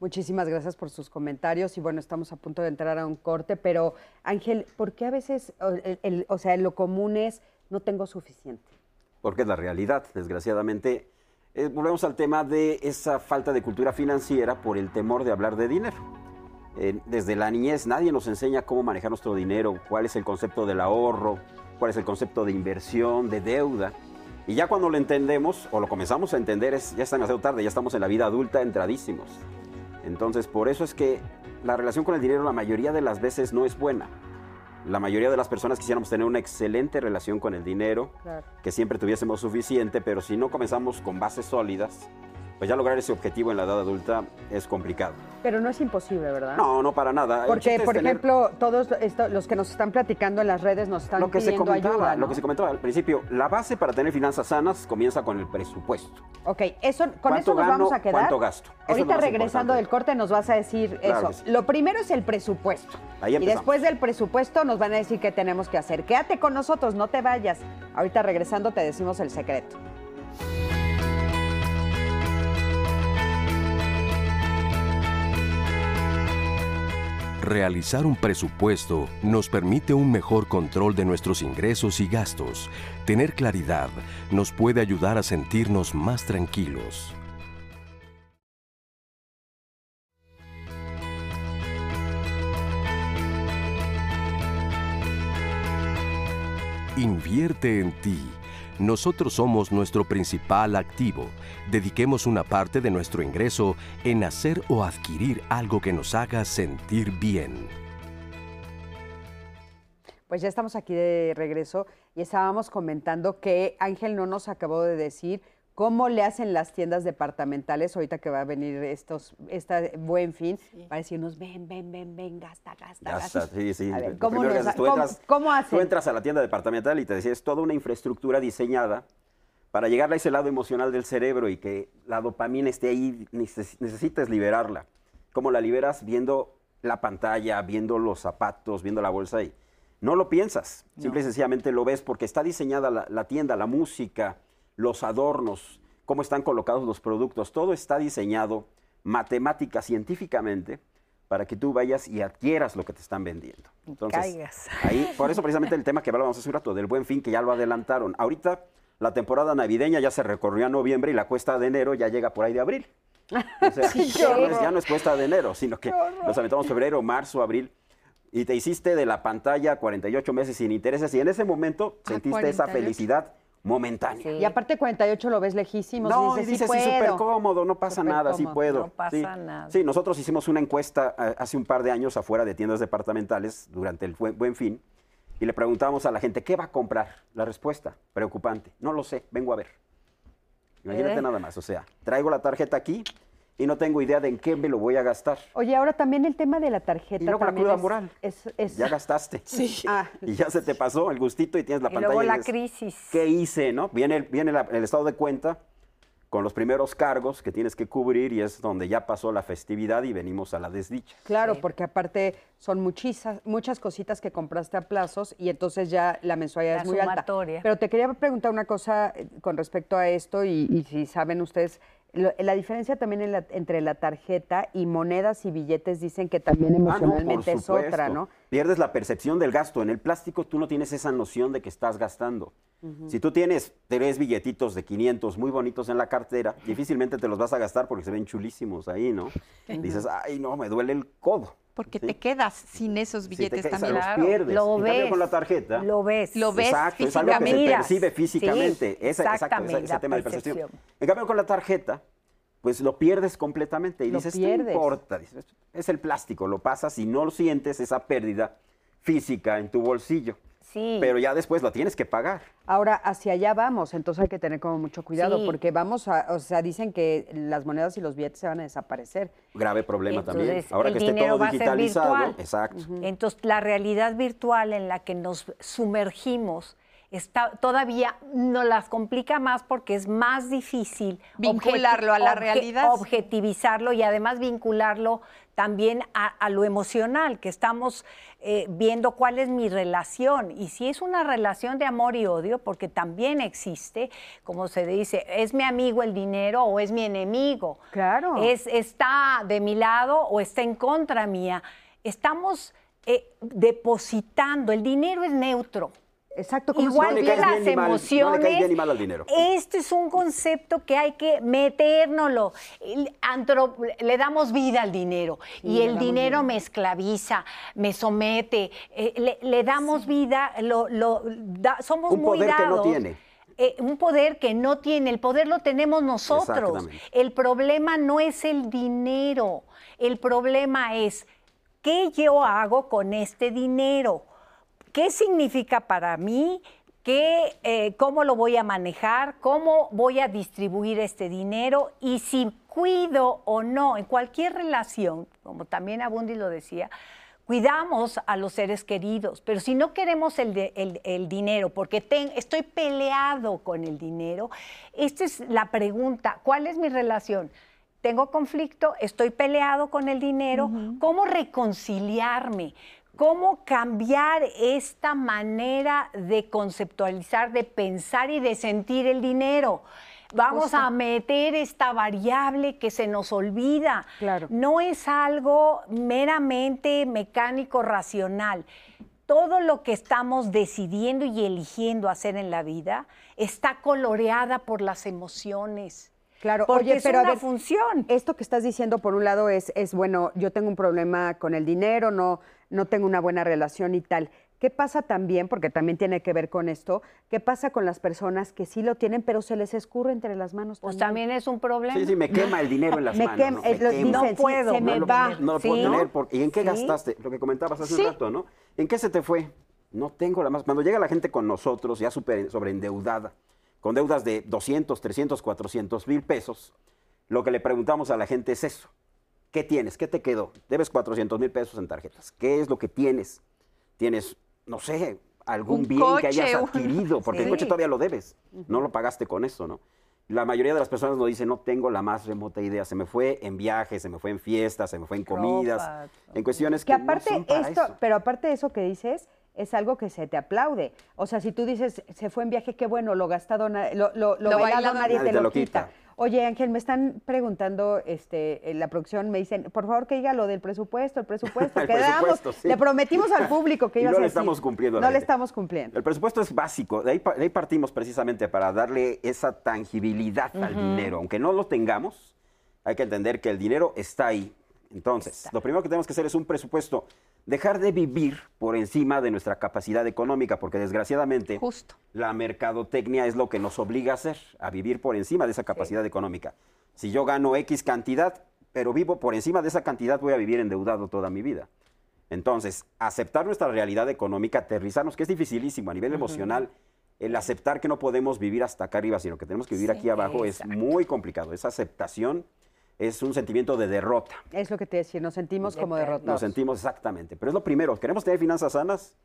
Muchísimas gracias por sus comentarios y bueno, estamos a punto de entrar a un corte, pero Ángel, ¿por qué a veces, o, el- el- o sea, lo común es no tengo suficiente? porque es la realidad, desgraciadamente. Eh, volvemos al tema de esa falta de cultura financiera por el temor de hablar de dinero. Eh, desde la niñez nadie nos enseña cómo manejar nuestro dinero, cuál es el concepto del ahorro, cuál es el concepto de inversión, de deuda. Y ya cuando lo entendemos o lo comenzamos a entender, es, ya es demasiado tarde, ya estamos en la vida adulta entradísimos. Entonces, por eso es que la relación con el dinero la mayoría de las veces no es buena. La mayoría de las personas quisiéramos tener una excelente relación con el dinero, Claro. que siempre tuviésemos suficiente, pero si no comenzamos con bases sólidas, pues ya lograr ese objetivo en la edad adulta es complicado. Pero no es imposible, ¿verdad? No, no para nada. Porque, por tener ejemplo, todos esto- los que nos están platicando en las redes nos están lo que se pidiendo comentaba, ayuda, ¿no? lo que se comentaba al principio, la base para tener finanzas sanas comienza con el presupuesto. Ok, eso, con ¿Cuánto eso nos vamos gano? a quedar. ¿Cuánto gasto? Ahorita regresando importante. del corte nos vas a decir Claro eso. sí. Lo primero es el presupuesto. Ahí y después del presupuesto nos van a decir qué tenemos que hacer. Quédate con nosotros, no te vayas. Ahorita regresando te decimos el secreto. Realizar un presupuesto nos permite un mejor control de nuestros ingresos y gastos. Tener claridad nos puede ayudar a sentirnos más tranquilos. Invierte en ti. Nosotros somos nuestro principal activo. Dediquemos una parte de nuestro ingreso en hacer o adquirir algo que nos haga sentir bien. Pues ya estamos aquí de regreso y estábamos comentando que Ángel no nos acabó de decir cómo le hacen las tiendas departamentales ahorita que va a venir estos esta buen fin para decirnos ven, ven, ven, ven, gasta, gasta, gasta. está, sí, sí. A ver, ¿cómo, nos- haces, tú cómo- entras- cómo hacen? Tú entras a la tienda departamental y te decía, es toda una infraestructura diseñada para llegar a ese lado emocional del cerebro y que la dopamina esté ahí, neces- necesitas liberarla. ¿Cómo la liberas? Viendo la pantalla, viendo los zapatos, viendo la bolsa y no lo piensas, simple y sencillamente lo ves porque está diseñada la, la tienda, la música, los adornos, cómo están colocados los productos, todo está diseñado matemática, científicamente, para que tú vayas y adquieras lo que te están vendiendo. Entonces, caigas. ahí, por eso precisamente el tema que hablábamos hace un rato, del buen fin, que ya lo adelantaron. Ahorita la temporada navideña ya se recorrió a noviembre y la cuesta de enero ya llega por ahí de abril. O sea, ya, no es, ya no es cuesta de enero, sino que nos aventamos febrero, marzo, abril. Y te hiciste de la pantalla 48 meses sin intereses y en ese momento Ah, sentiste esa 48. felicidad momentánea. Sí. Y aparte 48 lo ves lejísimo, No, y y dices, sí sí, súper cómodo, no pasa nada, sí puedo. No pasa sí. nada. Sí, nosotros hicimos una encuesta eh, hace un par de años afuera de tiendas departamentales durante el buen, buen fin y le preguntábamos a la gente, ¿qué va a comprar? La respuesta, preocupante, no lo sé, vengo a ver. Imagínate Eh. nada más, o sea, traigo la tarjeta aquí y no tengo idea de en qué me lo voy a gastar. Oye, ahora también el tema de la tarjeta Y luego la cruda es- moral. Es, es- Ya gastaste. Sí. Ah, Y ya se te pasó el gustito y tienes la Y pantalla. luego la dices, crisis. ¿Qué hice? ¿no? Viene, el- viene la- el estado de cuenta con los primeros cargos que tienes que cubrir y es donde ya pasó la festividad y venimos a la desdicha. Claro, Sí. porque aparte son muchísimas, muchas cositas que compraste a plazos y entonces ya la mensualidad La es muy alta. sumatoria. Pero te quería preguntar una cosa eh, con respecto a esto y, y si saben ustedes, la diferencia también en la- entre la tarjeta y monedas y billetes dicen que también Ah, no, emocionalmente es otra. ¿no? Pierdes la percepción del gasto. En el plástico tú no tienes esa noción de que estás gastando. Si tú tienes tres billetitos de 500 muy bonitos en la cartera, difícilmente te los vas a gastar porque se ven chulísimos ahí, ¿no? Dices, ay, no, me duele el codo. Porque ¿sí? te quedas sin esos Si te billetes quedas, también. los pierdes. Lo En cambio, ves. con la tarjeta, Lo ves. Lo ves Exacto, es algo que se físicamente. percibe Sí, físicamente. Esa- exacto, ese- exactamente, ese tema de percepción. percepción. En cambio, con la tarjeta, pues lo pierdes completamente y Lo dices, pierdes. no importa, dices, es el plástico, lo pasas y no sientes esa pérdida física en tu bolsillo. Sí. Pero ya después la tienes que pagar. Ahora, hacia allá vamos, entonces hay que tener como mucho cuidado Sí. porque vamos a, o sea, dicen que las monedas y los billetes se van a desaparecer. Grave problema también. Ahora el que esté dinero todo va a ser digitalizado, virtual. exacto. Entonces, la realidad virtual en la que nos sumergimos está, todavía nos las complica más porque es más difícil Vincularlo a la realidad. objetivizarlo y además vincularlo también a, a lo emocional, que estamos eh, viendo cuál es mi relación. Y si es una relación de amor y odio, porque también existe, como se dice, ¿es mi amigo el dinero o es mi enemigo? Claro. Es, ¿Está de mi lado o está en contra mía? Estamos eh, depositando, el dinero es neutro. Exacto, como si Igual No que las bien ni mal, no le caes emociones. bien ni mal al dinero. Este es un concepto que hay que metérnoslo. Le damos vida al dinero y el dinero vida. me esclaviza, me somete. eh, le, le damos vida, lo, lo- da- somos Un muy poder que no dados. tiene. Eh, un poder que no tiene, el poder lo tenemos nosotros. El problema no es el dinero, el problema es qué yo hago con este dinero. ¿Qué significa para mí? ¿Qué, eh, ¿Cómo lo voy a manejar? ¿Cómo voy a distribuir este dinero? Y si cuido o no, en cualquier relación, como también Abundi lo decía, cuidamos a los seres queridos, pero si no queremos el, de- el- el dinero, porque ten- estoy peleado con el dinero, esta es la pregunta, ¿cuál es mi relación? Tengo conflicto, estoy peleado con el dinero, ¿cómo reconciliarme? ¿Cómo cambiar esta manera de conceptualizar, de pensar y de sentir el dinero? Vamos a meter esta variable que se nos olvida. Claro. No es algo meramente mecánico, racional. Todo lo que estamos decidiendo y eligiendo hacer en la vida está coloreada por las emociones. Claro, Porque oye, es pero a una ver, función. Esto que estás diciendo, por un lado, es, es bueno, yo tengo un problema con el dinero, no, no tengo una buena relación y tal. ¿Qué pasa también, porque también tiene que ver con esto, qué pasa con las personas que sí lo tienen, pero se les escurre entre las manos Pues también? también es un problema. Sí, sí, me quema el dinero en las Me manos. quema, ¿no? Me lo quema. dicen, No puedo, se No me lo- va. No lo puedo Sí. tener. porque- ¿Y en qué Sí. gastaste? Lo que comentabas hace Sí. un rato, ¿no? ¿En qué se te fue? No tengo la más. Cuando llega la gente con nosotros, ya super, sobreendeudada, con deudas de 200, 300, 400 mil pesos, lo que le preguntamos a la gente es eso. ¿Qué tienes? ¿Qué te quedó? Debes 400 mil pesos en tarjetas. ¿Qué es lo que tienes? Tienes, no sé, algún Un bien que hayas adquirido, porque el Sí. coche todavía lo debes. No lo pagaste con eso, ¿no? La mayoría de las personas nos dicen, no tengo la más remota idea. Se me fue en viajes, se me fue en fiestas, se me fue en comidas, Ropa, en cuestiones que, Que aparte no son para esto, eso. pero aparte de eso que dices, es algo que se te aplaude. O sea, si tú dices, se fue en viaje, qué bueno, lo gastado, lo, lo, lo Lo bailado, bailado nadie te, lo quita. quita. Oye, Ángel, me están preguntando, este, en la producción me dicen, por favor que diga lo del presupuesto, el presupuesto. El Quedamos, presupuesto, sí. le prometimos al público que Y ibas no a le decir. estamos cumpliendo No le estamos cumpliendo. El presupuesto es básico, de ahí, de ahí partimos precisamente para darle esa tangibilidad al dinero. Aunque no lo tengamos, hay que entender que el dinero está ahí. Entonces, lo primero que tenemos que hacer es un presupuesto. Dejar de vivir por encima de nuestra capacidad económica, porque desgraciadamente Justo. la mercadotecnia es lo que nos obliga a hacer, a vivir por encima de esa capacidad económica. Si yo gano X cantidad, pero vivo por encima de esa cantidad, voy a vivir endeudado toda mi vida. Entonces, aceptar nuestra realidad económica, aterrizarnos, que es dificilísimo a nivel emocional, el aceptar que no podemos vivir hasta acá arriba, sino que tenemos que vivir aquí abajo, es muy complicado. Esa aceptación es un sentimiento de derrota. Es lo que te decía, nos sentimos como derrotados. Nos sentimos exactamente. Pero es lo primero. ¿Queremos tener finanzas sanas?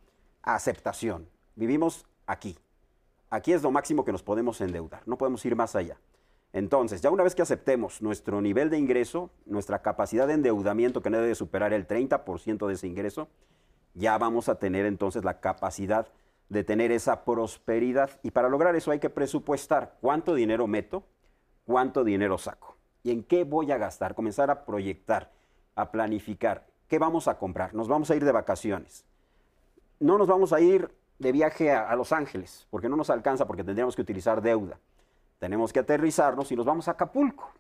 Aceptación. Vivimos aquí. Aquí es lo máximo que nos podemos endeudar. No podemos ir más allá. Entonces, ya una vez que aceptemos nuestro nivel de ingreso, nuestra capacidad de endeudamiento que no debe superar el 30% de ese ingreso, ya vamos a tener entonces la capacidad de tener esa prosperidad. Y para lograr eso hay que presupuestar cuánto dinero meto, cuánto dinero saco y en qué voy a gastar. Comenzar a proyectar, a planificar. ¿Qué vamos a comprar? Nos vamos a ir de vacaciones. No nos vamos a ir de viaje a, Los Ángeles, porque no nos alcanza, porque tendríamos que utilizar deuda. Tenemos que aterrizarnos y nos vamos a Acapulco,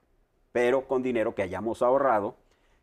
pero con dinero que hayamos ahorrado,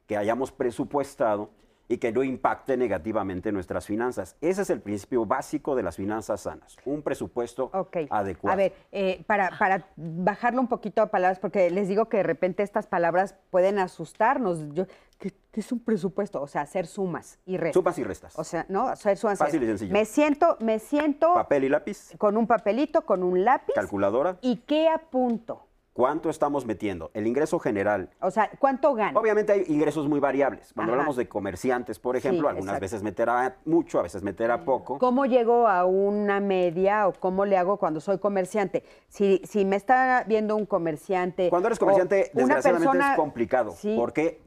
que hayamos presupuestado y que no impacte negativamente nuestras finanzas. Ese es el principio básico de las finanzas sanas, un presupuesto adecuado. A ver, eh, para, para bajarlo un poquito a palabras, porque les digo que de repente estas palabras pueden asustarnos. Yo, ¿qué, qué es un presupuesto? O sea, hacer sumas y restas. Sumas y restas. O sea, ¿no? Hacer sumas. Fácil y sencillo. Me siento, me siento Papel y lápiz, con un papelito, con un lápiz. calculadora. ¿Y qué apunto? ¿Cuánto estamos metiendo? El ingreso general. O sea, ¿cuánto gano? Obviamente hay ingresos muy variables. Cuando Ajá. hablamos de comerciantes, por Sí, ejemplo, algunas exacto. veces meterá mucho, a veces meterá poco. ¿Cómo llego a una media o cómo le hago cuando soy comerciante? Si, si me está viendo un comerciante. Cuando eres comerciante, desgraciadamente persona- es complicado, Sí. porque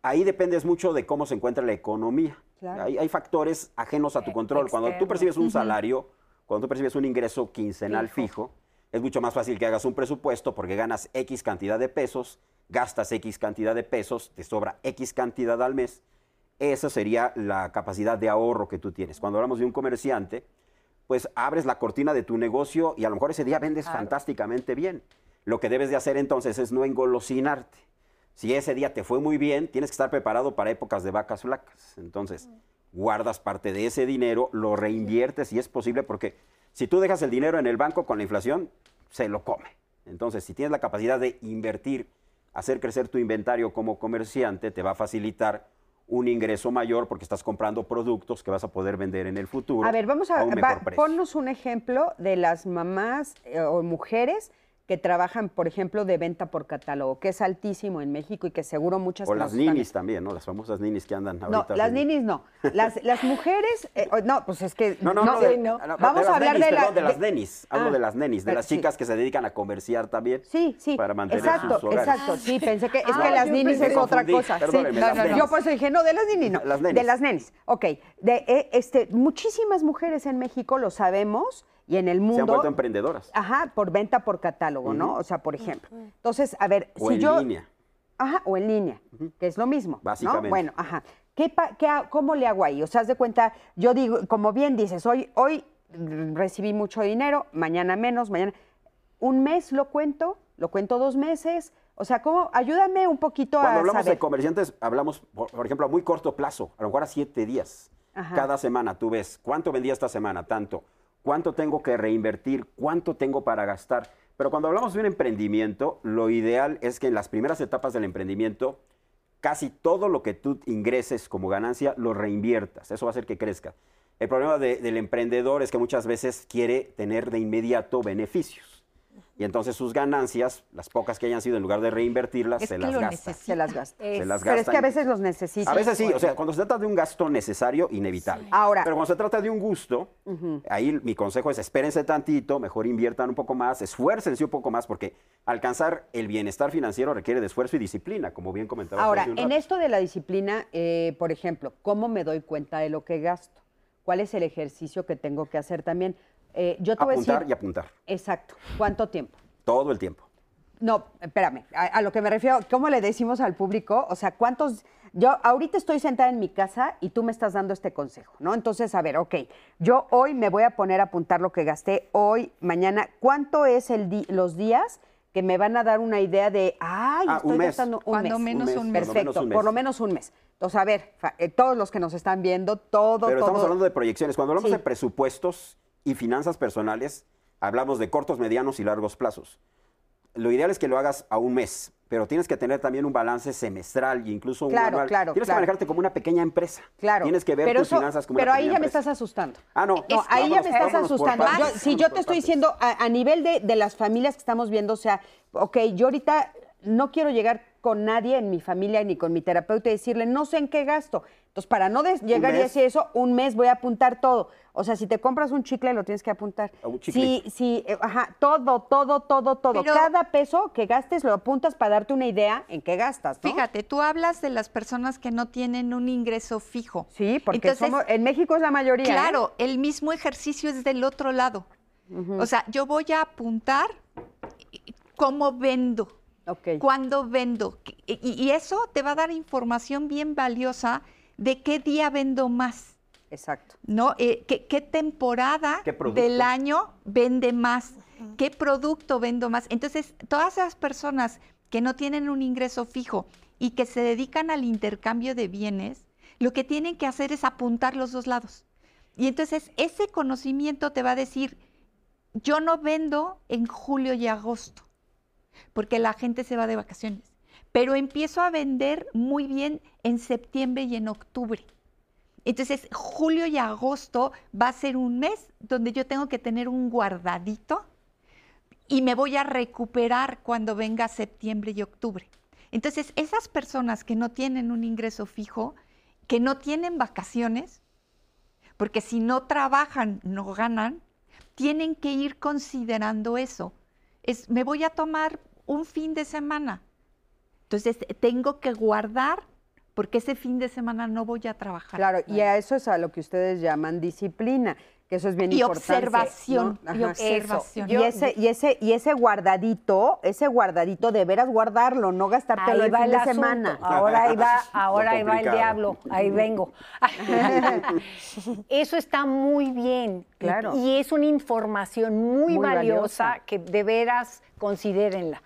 ahí dependes mucho de cómo se encuentra la economía. Claro. Hay, hay factores ajenos a tu control. Cuando tú percibes un salario, cuando tú percibes un ingreso quincenal fijo. Es mucho más fácil que hagas un presupuesto porque ganas X cantidad de pesos, gastas X cantidad de pesos, te sobra X cantidad al mes. Esa sería la capacidad de ahorro que tú tienes. Cuando hablamos de un comerciante, pues abres la cortina de tu negocio y a lo mejor ese día vendes fantásticamente bien. Lo que debes de hacer entonces es no engolosinarte. Si ese día te fue muy bien, tienes que estar preparado para épocas de vacas flacas. Entonces, guardas parte de ese dinero, lo reinviertes si es posible, porque si tú dejas el dinero en el banco con la inflación, se lo come. Entonces, si tienes la capacidad de invertir, hacer crecer tu inventario como comerciante, te va a facilitar un ingreso mayor porque estás comprando productos que vas a poder vender en el futuro. A ver, vamos a, un mejor va- precio. ponnos un ejemplo de las mamás eh, o mujeres que trabajan, por ejemplo, de venta por catálogo, que es altísimo en México y que seguro muchas O las ninis también, ¿no? Las famosas ninis que andan No, ahorita. las haciendo- ninis no. Las, las mujeres, eh, oh, no, pues es que No, no, no, de, sí, ah, no, Vamos de las a hablar nenis, de, la- perdón, de las nenis. Hablo Ah, de las nenis, de las sí. chicas que se dedican a comerciar también. Sí, sí. Para mantener exacto, sus exacto. Sí, pensé que es Ah, que las ninis es otra cosa. Sí, no, las no, no. Yo por eso dije, no, de las ninis no. Las nenis. De las nenis. Ok. De, eh, este, muchísimas mujeres en México lo sabemos y en el mundo. Se han vuelto emprendedoras. Ajá, por venta por catálogo, ¿no? O sea, por ejemplo. Entonces, a ver, O si en yo. línea. Ajá, o en línea, que es lo mismo. ¿no? Básicamente. Bueno, ajá. ¿Qué pa- qué ha- ¿Cómo le hago ahí? O sea, haz de cuenta, yo digo, como bien dices, hoy, hoy recibí mucho dinero, mañana menos, mañana. Un mes lo cuento, lo cuento dos meses. O sea, ¿cómo? Ayúdame un poquito Cuando a hablamos saber. de comerciantes, hablamos, por, por ejemplo, a muy corto plazo, a lo mejor a siete días. Ajá. Cada semana tú ves cuánto vendí esta semana, tanto, cuánto tengo que reinvertir, cuánto tengo para gastar. Pero cuando hablamos de un emprendimiento, lo ideal es que en las primeras etapas del emprendimiento, casi todo lo que tú ingreses como ganancia lo reinviertas. Eso va a hacer que crezca. El problema de- del emprendedor es que muchas veces quiere tener de inmediato beneficios. Y entonces sus ganancias, las pocas que hayan sido, en lugar de reinvertirlas, Es se las gasta. Se las gasta. Se las Pero es que a veces los necesitas. A veces sí, o sea, cuando se trata de un gasto necesario, inevitable. Ahora- Pero cuando se trata de un gusto, ahí mi consejo es espérense tantito, mejor inviertan un poco más, esfuércense un poco más, porque alcanzar el bienestar financiero requiere de esfuerzo y disciplina, como bien comentaba. Ahora, en esto de la disciplina, eh, por ejemplo, ¿cómo me doy cuenta de lo que gasto? ¿Cuál es el ejercicio que tengo que hacer también? Eh, yo te voy a Apuntar decir. y apuntar, Exacto. ¿Cuánto tiempo? todo el tiempo. No, espérame, a, a lo que me refiero, ¿cómo le decimos al público? O sea, ¿cuántos? Yo ahorita estoy sentada en mi casa y tú me estás dando este consejo, ¿no? Entonces, a ver, ok, yo hoy me voy a poner a apuntar lo que gasté hoy, mañana. ¿Cuánto es el di- los días que me van a dar una idea de, ay, Ah, estoy un mes. gastando un Cuando mes? menos un mes. Un mes. Perfecto, Por lo menos un mes. por lo menos un mes. Entonces, a ver, eh, todos los que nos están viendo, todo, Pero estamos hablando de proyecciones. Cuando hablamos Sí. de presupuestos y finanzas personales, hablamos de cortos, medianos y largos plazos. Lo ideal es que lo hagas a un mes, pero tienes que tener también un balance semestral e incluso un Claro, anual. claro, Tienes claro. que manejarte como una pequeña empresa. Claro. Tienes que ver pero tus eso- finanzas como Pero una ahí ya me estás asustando. Ah, no. No, ahí ya me estás asustando. Yo, si yo te estoy partes. diciendo, a, a nivel de, de las familias que estamos viendo, o sea, ok, yo ahorita no quiero llegar con nadie en mi familia ni con mi terapeuta y decirle, no sé en qué gasto. Entonces, para no des- llegar y decir eso, un mes voy a apuntar todo. O sea, si te compras un chicle, lo tienes que apuntar. A un chicle. Sí, sí, eh, ajá, todo, todo, todo, todo. Pero- Cada peso que gastes lo apuntas para darte una idea en qué gastas, ¿no? Fíjate, tú hablas de las personas que no tienen un ingreso fijo. Sí, porque Entonces, somos, en México es la mayoría. ¿eh? Claro, el mismo ejercicio es del otro lado. O sea, yo voy a apuntar cómo vendo, Ok. cuándo vendo. Y, y eso te va a dar información bien valiosa de qué día vendo más, Exacto. ¿no? Eh, qué, qué temporada ¿Qué producto? del año vende más, qué producto vendo más. Entonces, todas esas personas que no tienen un ingreso fijo y que se dedican al intercambio de bienes, lo que tienen que hacer es apuntar los dos lados. Y entonces ese conocimiento te va a decir, yo no vendo en julio y agosto, porque la gente se va de vacaciones, pero empiezo a vender muy bien en septiembre y en octubre. Entonces, julio y agosto va a ser un mes donde yo tengo que tener un guardadito y me voy a recuperar cuando venga septiembre y octubre. Entonces, esas personas que no tienen un ingreso fijo, que no tienen vacaciones, porque si no trabajan, no ganan, tienen que ir considerando eso. Es, me voy a tomar un fin de semana. Entonces, tengo que guardar porque ese fin de semana no voy a trabajar. Claro, y a eso es a lo que ustedes llaman disciplina, que eso es bien Y importante. observación, ¿no? y observación. Y ese, y ese, y ese guardadito, ese guardadito, de veras guardarlo, no gastártelo Ahí el va fin el de asunto. semana. Ahora ahí va, ahora ahí va el diablo. Ahí vengo. Eso está muy bien. Y- Claro. Y, es una información muy, Muy valiosa, valiosa. que de veras considérenla.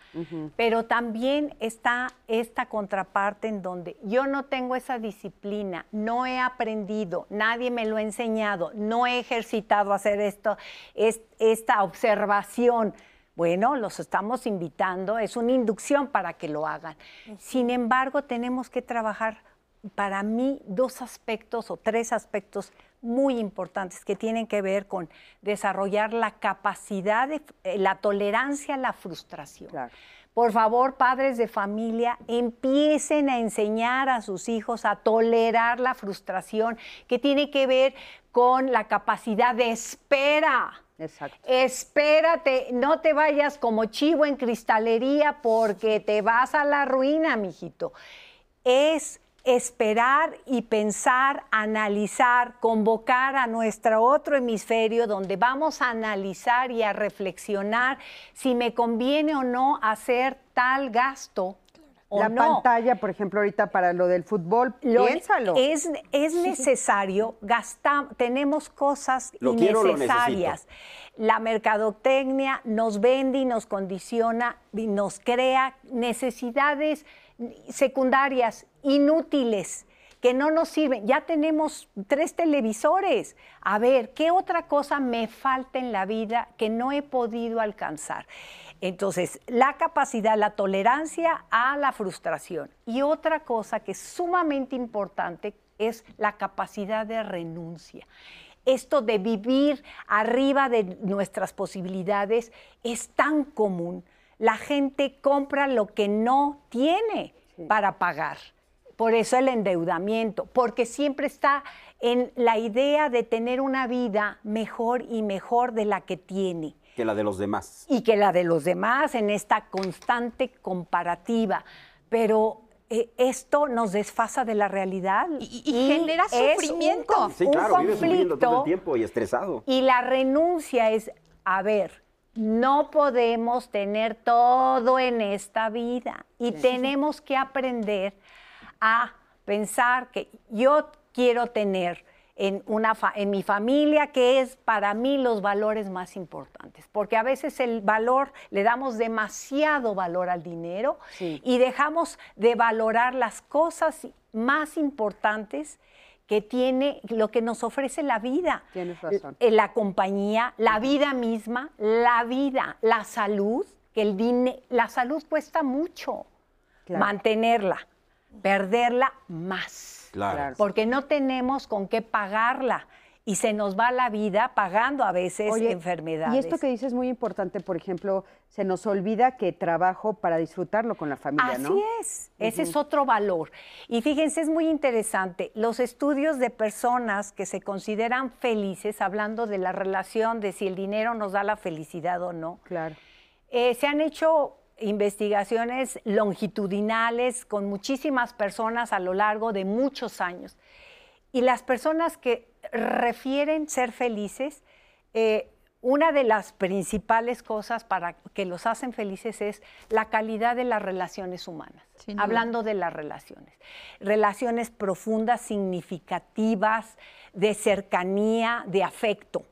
Pero también está esta contraparte en donde yo no tengo esa disciplina, no he aprendido, nadie me lo ha enseñado, no he ejercitado hacer esto, es, esta observación. Bueno, los estamos invitando, es una inducción para que lo hagan. Sin embargo, tenemos que trabajar para mí dos aspectos o tres aspectos muy importantes que tienen que ver con desarrollar la capacidad de eh, la tolerancia a la frustración. Por favor, padres de familia, empiecen a enseñar a sus hijos a tolerar la frustración, que tiene que ver con la capacidad de espera. Exacto. Espérate, no te vayas como chivo en cristalería porque te vas a la ruina, mijito. Es esperar y pensar, analizar, convocar a nuestro otro hemisferio donde vamos a analizar y a reflexionar si me conviene o no hacer tal gasto. O la no. pantalla, por ejemplo, ahorita para lo del fútbol, Lo- piénsalo. Es, es necesario gastar, tenemos cosas Lo quiero o lo innecesarias. La mercadotecnia nos vende y nos condiciona y nos crea necesidades secundarias inútiles que no nos sirven. Ya tenemos tres televisores. A ver, ¿qué otra cosa me falta en la vida que no he podido alcanzar? Entonces, la capacidad, la tolerancia a la frustración. Y otra cosa que es sumamente importante es la capacidad de renuncia. Esto de vivir arriba de nuestras posibilidades es tan común. La gente compra lo que no tiene para pagar. Por eso el endeudamiento, porque siempre está en la idea de tener una vida mejor y mejor de la que tiene Que la de los demás. y que la de los demás en esta constante comparativa. Pero eh, esto nos desfasa de la realidad Y- y genera es un sufrimiento. con- Sí, un claro, vive sufriendo todo el conflicto tiempo y estresado. y la renuncia es, a ver, no podemos tener todo en esta vida y tenemos que aprender a pensar que yo quiero tener en, una fa- en mi familia, que es para mí los valores más importantes, porque a veces el valor, le damos demasiado valor al dinero Sí. y dejamos de valorar las cosas más importantes que tiene lo que nos ofrece la vida. Tienes razón. Eh, La compañía, la vida misma, la vida, la salud, que el dine- la salud cuesta mucho Claro. mantenerla, perderla más. Claro. Claro. Porque no tenemos con qué pagarla y se nos va la vida pagando a veces Oye, enfermedades. Y esto que dices es muy importante, por ejemplo, se nos olvida que trabajo para disfrutarlo con la familia, Así ¿no? es, ese es otro valor. Y fíjense, es muy interesante, los estudios de personas que se consideran felices, hablando de la relación de si el dinero nos da la felicidad o no, Claro. eh, se han hecho investigaciones longitudinales con muchísimas personas a lo largo de muchos años. Y las personas que refieren ser felices, eh, una de las principales cosas para que los hacen felices es la calidad de las relaciones humanas. Sin duda. Hablando de las relaciones. Relaciones profundas, significativas, de cercanía, de afecto.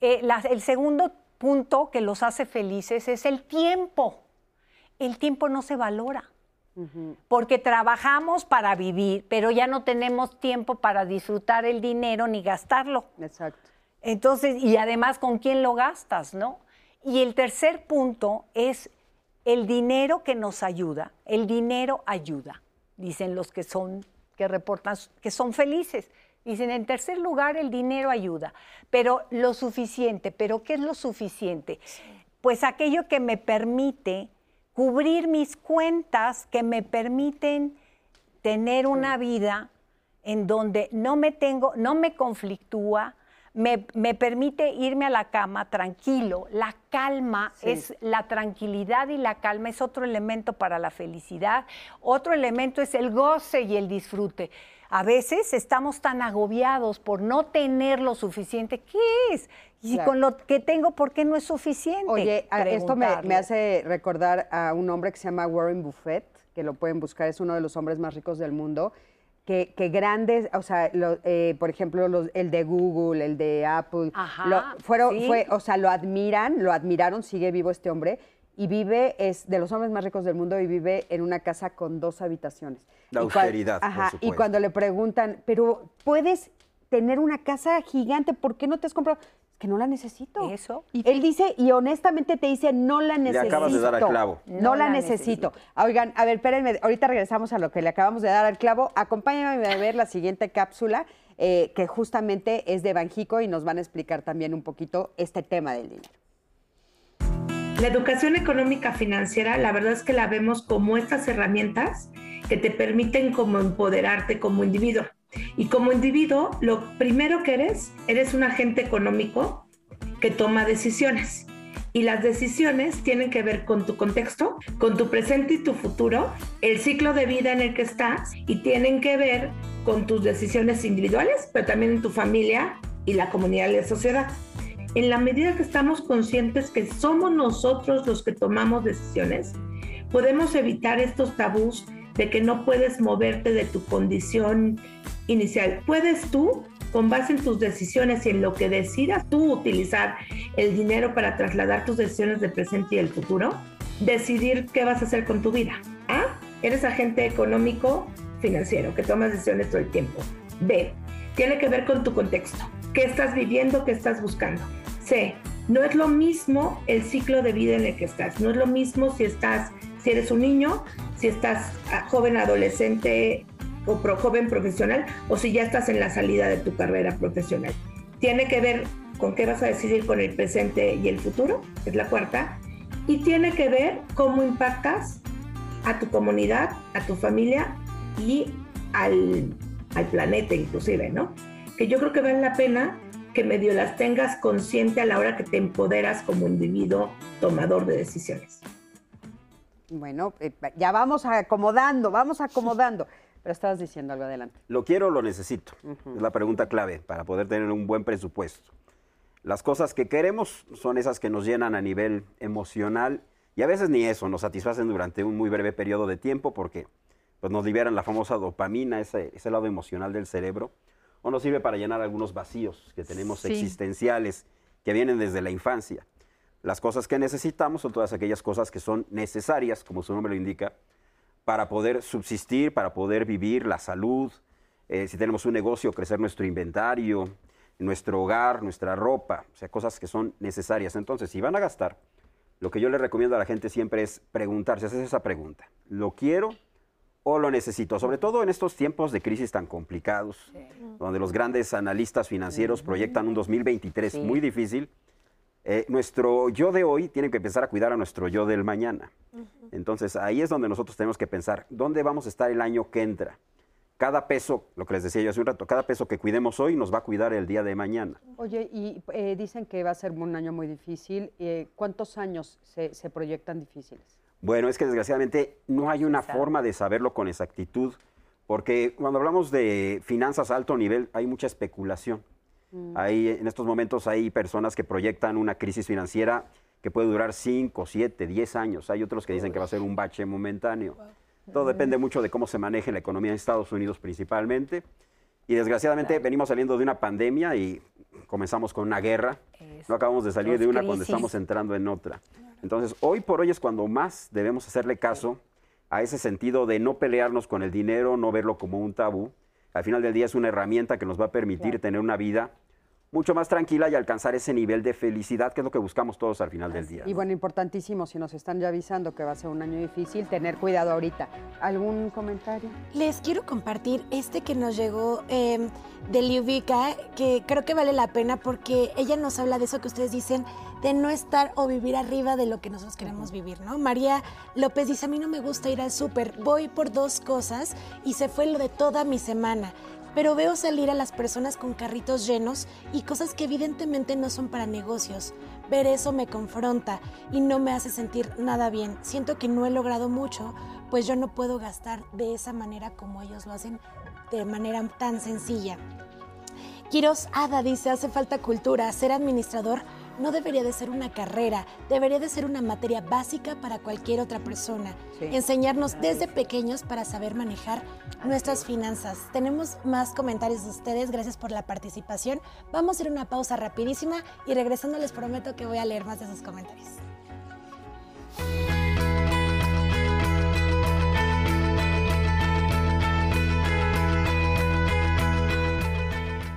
Eh, la- el segundo punto que los hace felices es el tiempo. El tiempo no se valora. Porque trabajamos para vivir, pero ya no tenemos tiempo para disfrutar el dinero ni gastarlo. Exacto. Entonces, y además, ¿con quién lo gastas, no? Y el tercer punto es el dinero que nos ayuda. El dinero ayuda, dicen los que son, que reportan que son felices. Dicen, en tercer lugar, el dinero ayuda, pero lo suficiente. ¿Pero qué es lo suficiente? Pues aquello que me permite cubrir mis cuentas, que me permiten tener una vida en donde no me tengo, no me conflictúa, me, me permite irme a la cama tranquilo. La calma es la tranquilidad y la calma es otro elemento para la felicidad. Otro elemento es el goce y el disfrute. A veces estamos tan agobiados por no tener lo suficiente. ¿Qué es? Y Claro. con lo que tengo, ¿por qué no es suficiente? Oye, esto me, me hace recordar a un hombre que se llama Warren Buffett, que lo pueden buscar, es uno de los hombres más ricos del mundo, que, que grandes, o sea, lo- eh, por ejemplo, los- el de Google, el de Apple, Ajá, lo- fueron, sí. fue, o sea, lo admiran, lo admiraron, sigue vivo este hombre, y vive, es de los hombres más ricos del mundo y vive en una casa con dos habitaciones. La Y cua- austeridad, por Ajá, y supuesto. cuando le preguntan, pero puedes tener una casa gigante, ¿por qué no te has comprado? Que no la necesito. Eso. Y él dice, y honestamente te dice, no la Le necesito. acabas de dar al clavo. No, No la, la necesito. Oigan, a ver, espérenme, ahorita regresamos a lo que le acabamos de dar al clavo. Acompáñame a ver la siguiente cápsula, eh, que justamente es de Banjico y nos van a explicar también un poquito este tema del dinero. La educación económica financiera, la verdad es que la vemos como estas herramientas que te permiten como empoderarte como individuo. Y como individuo, lo primero que eres, eres un agente económico que toma decisiones. Y las decisiones tienen que ver con tu contexto, con tu presente y tu futuro, el ciclo de vida en el que estás y tienen que ver con tus decisiones individuales, pero también en tu familia y la comunidad y la sociedad. En la medida que estamos conscientes que somos nosotros los que tomamos decisiones, podemos evitar estos tabús de que no puedes moverte de tu condición inicial. Puedes tú, con base en tus decisiones y en lo que decidas tú utilizar el dinero para trasladar tus decisiones del presente y del futuro, decidir qué vas a hacer con tu vida. A, eres agente económico financiero que tomas decisiones todo el tiempo. B, tiene que ver con tu contexto. ¿Qué estás viviendo? ¿Qué estás buscando? C, no es lo mismo el ciclo de vida en el que estás. No es lo mismo si estás, si eres un niño, si estás ah, joven, adolescente o pro, joven profesional, o si ya estás en la salida de tu carrera profesional. Tiene que ver con qué vas a decidir con el presente y el futuro, es la cuarta. Y tiene que ver cómo impactas a tu comunidad, a tu familia y al, al planeta inclusive, ¿no? Que yo creo que vale la pena que medio las tengas consciente a la hora que te empoderas como individuo tomador de decisiones. Bueno, eh, ya vamos acomodando, vamos acomodando. Pero estabas diciendo algo adelante. ¿Lo quiero o lo necesito? Es la pregunta clave para poder tener un buen presupuesto. Las cosas que queremos son esas que nos llenan a nivel emocional y a veces ni eso, nos satisfacen durante un muy breve periodo de tiempo porque pues, nos liberan la famosa dopamina, ese, ese lado emocional del cerebro, o nos sirve para llenar algunos vacíos que tenemos Sí. existenciales que vienen desde la infancia. Las cosas que necesitamos son todas aquellas cosas que son necesarias, como su nombre lo indica, para poder subsistir, para poder vivir, la salud, eh, si tenemos un negocio, crecer nuestro inventario, nuestro hogar, nuestra ropa, o sea, cosas que son necesarias. Entonces, si van a gastar, lo que yo le recomiendo a la gente siempre es preguntarse, hacer esa pregunta, ¿lo quiero o lo necesito? Sobre todo en estos tiempos de crisis tan complicados, donde los grandes analistas financieros proyectan un 2023 muy difícil, eh, nuestro yo de hoy tiene que empezar a cuidar a nuestro yo del mañana. Entonces ahí es donde nosotros tenemos que pensar, ¿dónde vamos a estar el año que entra? Cada peso, lo que les decía yo hace un rato, cada peso que cuidemos hoy nos va a cuidar el día de mañana. Oye, y eh, dicen que va a ser un año muy difícil. eh, ¿Cuántos años se, se proyectan difíciles? Bueno, es que desgraciadamente no hay una forma de saberlo con exactitud, porque cuando hablamos de finanzas a alto nivel hay mucha especulación. Hay, en estos momentos hay personas que proyectan una crisis financiera que puede durar 5, 7, 10 años. Hay otros que dicen que va a ser un bache momentáneo. Todo depende mucho de cómo se maneje la economía en Estados Unidos principalmente. Y desgraciadamente venimos saliendo de una pandemia y comenzamos con una guerra. No acabamos de salir de una cuando crisis. estamos entrando en otra. Entonces, hoy por hoy es cuando más debemos hacerle caso a ese sentido de no pelearnos con el dinero, no verlo como un tabú. Al final del día es una herramienta que nos va a permitir tener una vida mucho más tranquila y alcanzar ese nivel de felicidad que es lo que buscamos todos al final del día. Y bueno, importantísimo, si nos están ya avisando que va a ser un año difícil, tener cuidado ahorita. ¿Algún comentario? Les quiero compartir este que nos llegó eh, de Liubica, que creo que vale la pena porque ella nos habla de eso que ustedes dicen, de no estar o vivir arriba de lo que nosotros queremos vivir, ¿no? María López dice, a mí no me gusta ir al súper, voy por dos cosas y se fue lo de toda mi semana. Pero veo salir a las personas con carritos llenos y cosas que evidentemente no son para negocios. Ver eso me confronta y no me hace sentir nada bien. Siento que no he logrado mucho, pues yo no puedo gastar de esa manera como ellos lo hacen, de manera tan sencilla. Quiros Ada dice, hace falta cultura, ser administrador no debería de ser una carrera, debería de ser una materia básica para cualquier otra persona. Sí. Enseñarnos desde pequeños para saber manejar nuestras finanzas. Tenemos más comentarios de ustedes, gracias por la participación. Vamos a ir a una pausa rapidísima y regresando les prometo que voy a leer más de sus comentarios.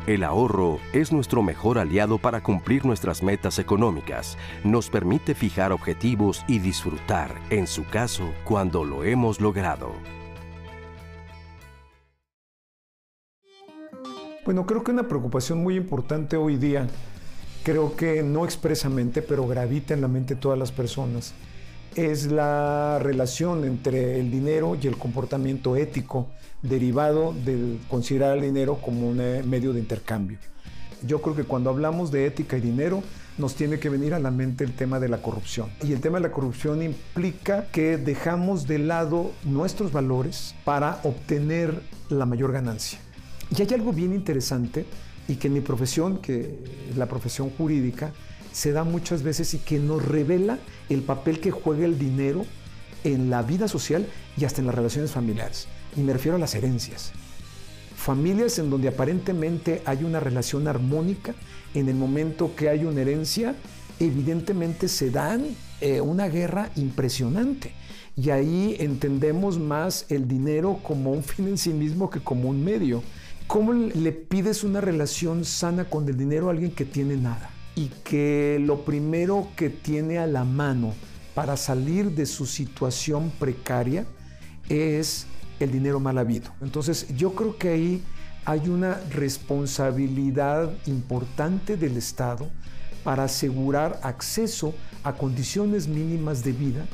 El ahorro es nuestro mejor aliado para cumplir nuestras metas económicas. Nos permite fijar objetivos y disfrutar, en su caso, cuando lo hemos logrado. Bueno, creo que una preocupación muy importante hoy día, creo que no expresamente, pero gravita en la mente de todas las personas, es la relación entre el dinero y el comportamiento ético derivado del considerar el dinero como un eh, medio de intercambio. Yo creo que cuando hablamos de ética y dinero, nos tiene que venir a la mente el tema de la corrupción. Y el tema de la corrupción implica que dejamos de lado nuestros valores para obtener la mayor ganancia. Y hay algo bien interesante y que en mi profesión, que es la profesión jurídica, se da muchas veces y que nos revela el papel que juega el dinero en la vida social y hasta en las relaciones familiares. Y me refiero a las herencias. Familias en donde aparentemente hay una relación armónica, en el momento que hay una herencia, evidentemente se dan eh, una guerra impresionante. Y ahí entendemos más el dinero como un fin en sí mismo que como un medio. ¿Cómo le pides una relación sana con el dinero a alguien que tiene nada? Y que lo primero que tiene a la mano para salir de su situación precaria es el dinero mal habido. Entonces yo creo que ahí hay una responsabilidad importante del Estado para asegurar acceso a condiciones mínimas de vida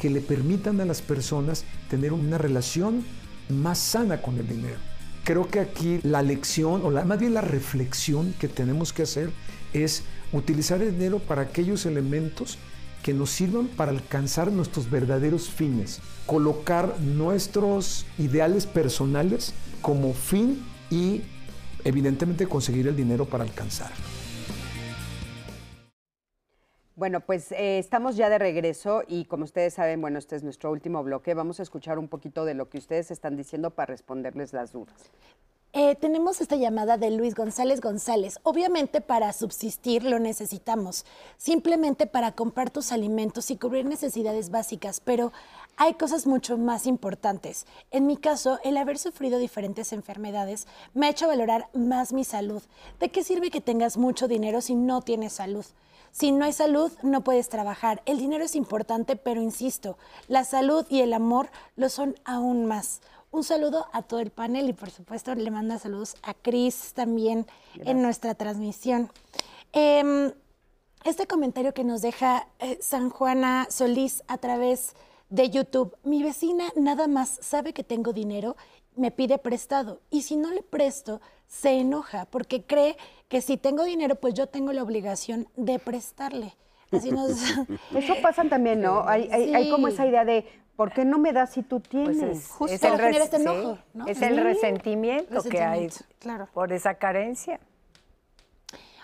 que le permitan a las personas tener una relación más sana con el dinero. Creo que aquí la lección, o la, más bien la reflexión que tenemos que hacer es utilizar el dinero para aquellos elementos que nos sirvan para alcanzar nuestros verdaderos fines, colocar nuestros ideales personales como fin y evidentemente conseguir el dinero para alcanzar. Bueno, pues eh, estamos ya de regreso y como ustedes saben, bueno, este es nuestro último bloque. Vamos a escuchar un poquito de lo que ustedes están diciendo para responderles las dudas. Eh, tenemos esta llamada de Luis González González. Obviamente para subsistir lo necesitamos, simplemente para comprar tus alimentos y cubrir necesidades básicas, pero hay cosas mucho más importantes. En mi caso, el haber sufrido diferentes enfermedades me ha hecho valorar más mi salud. ¿De qué sirve que tengas mucho dinero si no tienes salud? Si no hay salud, no puedes trabajar. El dinero es importante, pero insisto, la salud y el amor lo son aún más. Un saludo a todo el panel y por supuesto le manda saludos a Cris también en nuestra transmisión. Em, este comentario que nos deja eh, San Juana Solís a través de YouTube. Mi vecina nada más sabe que tengo dinero, me pide prestado y si no le presto, se enoja porque cree que si tengo dinero, pues yo tengo la obligación de prestarle. Así nos... Eso pasa también, ¿no? Hay, hay, hay, como esa idea de, ¿por qué no me das si tú tienes? Pues es, Justo es el, este enojo, sí, ¿no? es el resentimiento, resentimiento, que hay claro. por esa carencia.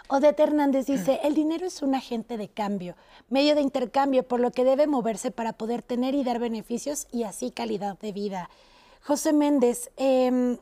Odette Hernández dice, el dinero es un agente de cambio, medio de intercambio, por lo que debe moverse para poder tener y dar beneficios y así calidad de vida. José Méndez, eh,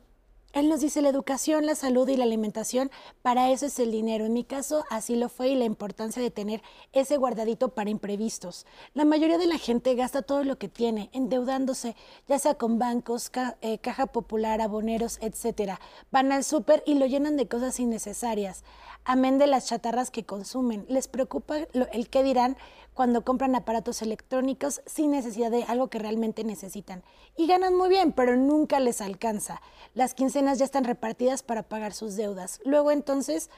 él nos dice la educación, la salud y la alimentación, para eso es el dinero. En mi caso, así lo fue y la importancia de tener ese guardadito para imprevistos. La mayoría de la gente gasta todo lo que tiene, endeudándose, ya sea con bancos, eh, caja popular, aboneros, etcétera. Van al súper y lo llenan de cosas innecesarias. Amén de las chatarras que consumen. Les preocupa el qué dirán cuando compran aparatos electrónicos sin necesidad de algo que realmente necesitan. Y ganan muy bien, pero nunca les alcanza. Las quincenas ya están repartidas para pagar sus deudas. Luego entonces,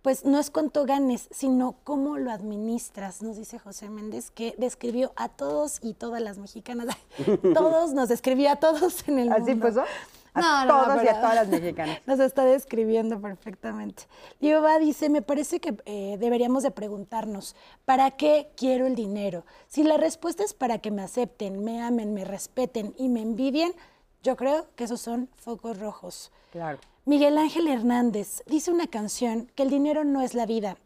pues no es cuánto ganes, sino cómo lo administras, nos dice José Méndez, que describió a todos y todas las mexicanas. todos, nos describió a todos en el ¿Así mundo. pasó? A no, todos no, y a todas las mexicanas. Nos está describiendo perfectamente. Liova dice, me parece que eh, deberíamos de preguntarnos, ¿para qué quiero el dinero? Si la respuesta es para que me acepten, me amen, me respeten y me envidien, yo creo que esos son focos rojos. Claro. Miguel Ángel Hernández dice una canción que el dinero no es la vida,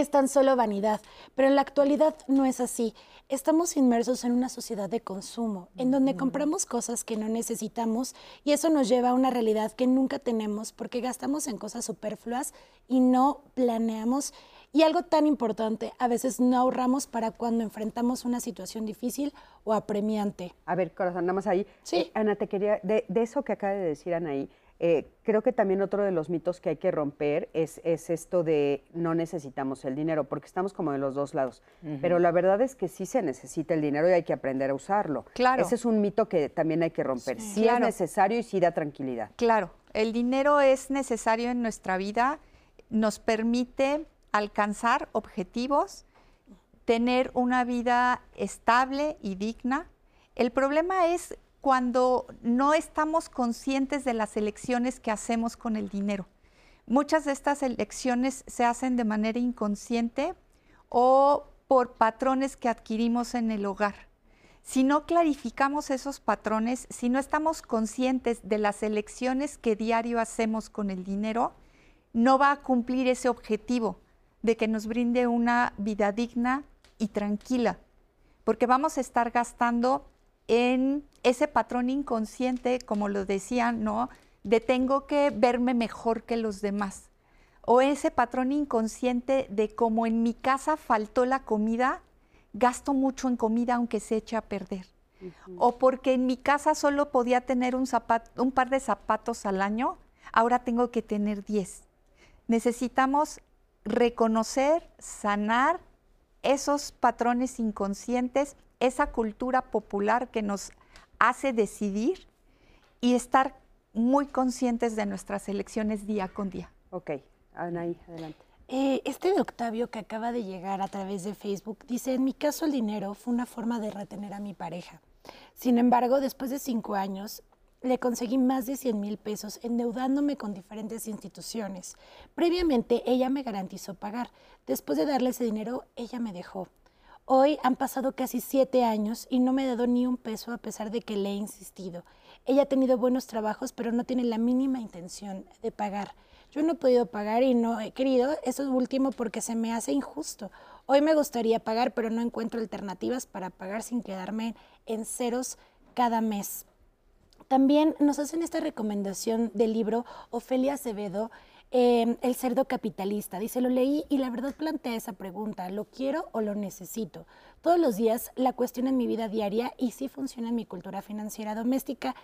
es tan solo vanidad, pero en la actualidad no es así. Estamos inmersos en una sociedad de consumo, en donde compramos cosas que no necesitamos y eso nos lleva a una realidad que nunca tenemos porque gastamos en cosas superfluas y no planeamos. Y algo tan importante, a veces no ahorramos para cuando enfrentamos una situación difícil o apremiante. A ver, corazón, nada más ahí. Sí. Eh, Ana, te quería, de, de, eso que acaba de decir Anaí, eh, creo que también otro de los mitos que hay que romper es, es esto de no necesitamos el dinero, porque estamos como de los dos lados. Pero la verdad es que sí se necesita el dinero y hay que aprender a usarlo. Claro. Ese es un mito que también hay que romper. Sí, Claro. es necesario y sí da tranquilidad. Claro, el dinero es necesario en nuestra vida, nos permite alcanzar objetivos, tener una vida estable y digna. El problema es cuando no estamos conscientes de las elecciones que hacemos con el dinero. Muchas de estas elecciones se hacen de manera inconsciente o por patrones que adquirimos en el hogar. Si no clarificamos esos patrones, si no estamos conscientes de las elecciones que diario hacemos con el dinero, no va a cumplir ese objetivo de que nos brinde una vida digna y tranquila, porque vamos a estar gastando en ese patrón inconsciente, como lo decían, ¿no? De tengo que verme mejor que los demás. O ese patrón inconsciente de como en mi casa faltó la comida, gasto mucho en comida aunque se eche a perder. O porque en mi casa solo podía tener un, zapato, un par de zapatos al año, ahora tengo que tener 10. Necesitamos reconocer, sanar esos patrones inconscientes, esa cultura popular que nos hace decidir y estar muy conscientes de nuestras elecciones día con día. Ok, Anaí, adelante. Eh, este de Octavio que acaba de llegar a través de Facebook dice, en mi caso el dinero fue una forma de retener a mi pareja. Sin embargo, después de cinco años, le conseguí más de 100 mil pesos endeudándome con diferentes instituciones. Previamente, ella me garantizó pagar. Después de darle ese dinero, ella me dejó. Hoy han pasado casi siete años y no me ha dado ni un peso a pesar de que le he insistido. Ella ha tenido buenos trabajos, pero no tiene la mínima intención de pagar. Yo no he podido pagar y no he querido, eso es último porque se me hace injusto. Hoy me gustaría pagar, pero no encuentro alternativas para pagar sin quedarme en ceros cada mes. También nos hacen esta recomendación del libro Ofelia Acevedo, eh, El cerdo capitalista. Dice, lo leí y la verdad plantea esa pregunta, ¿lo quiero o lo necesito? Todos los días la cuestión en mi vida diaria y sí funciona en mi cultura financiera doméstica.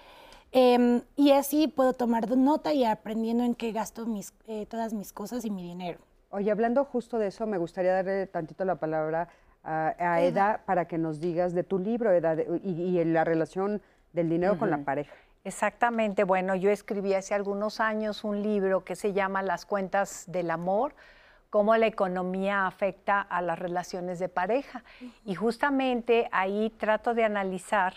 Eh, y así puedo tomar nota y aprendiendo en qué gasto mis, eh, todas mis cosas y mi dinero. Oye, hablando justo de eso, me gustaría darle tantito la palabra a, a Eda para que nos digas de tu libro, Eda, de- y, la relación del dinero con la pareja. Exactamente, bueno, yo escribí hace algunos años un libro que se llama Las cuentas del amor, cómo la economía afecta a las relaciones de pareja. Y justamente ahí trato de analizar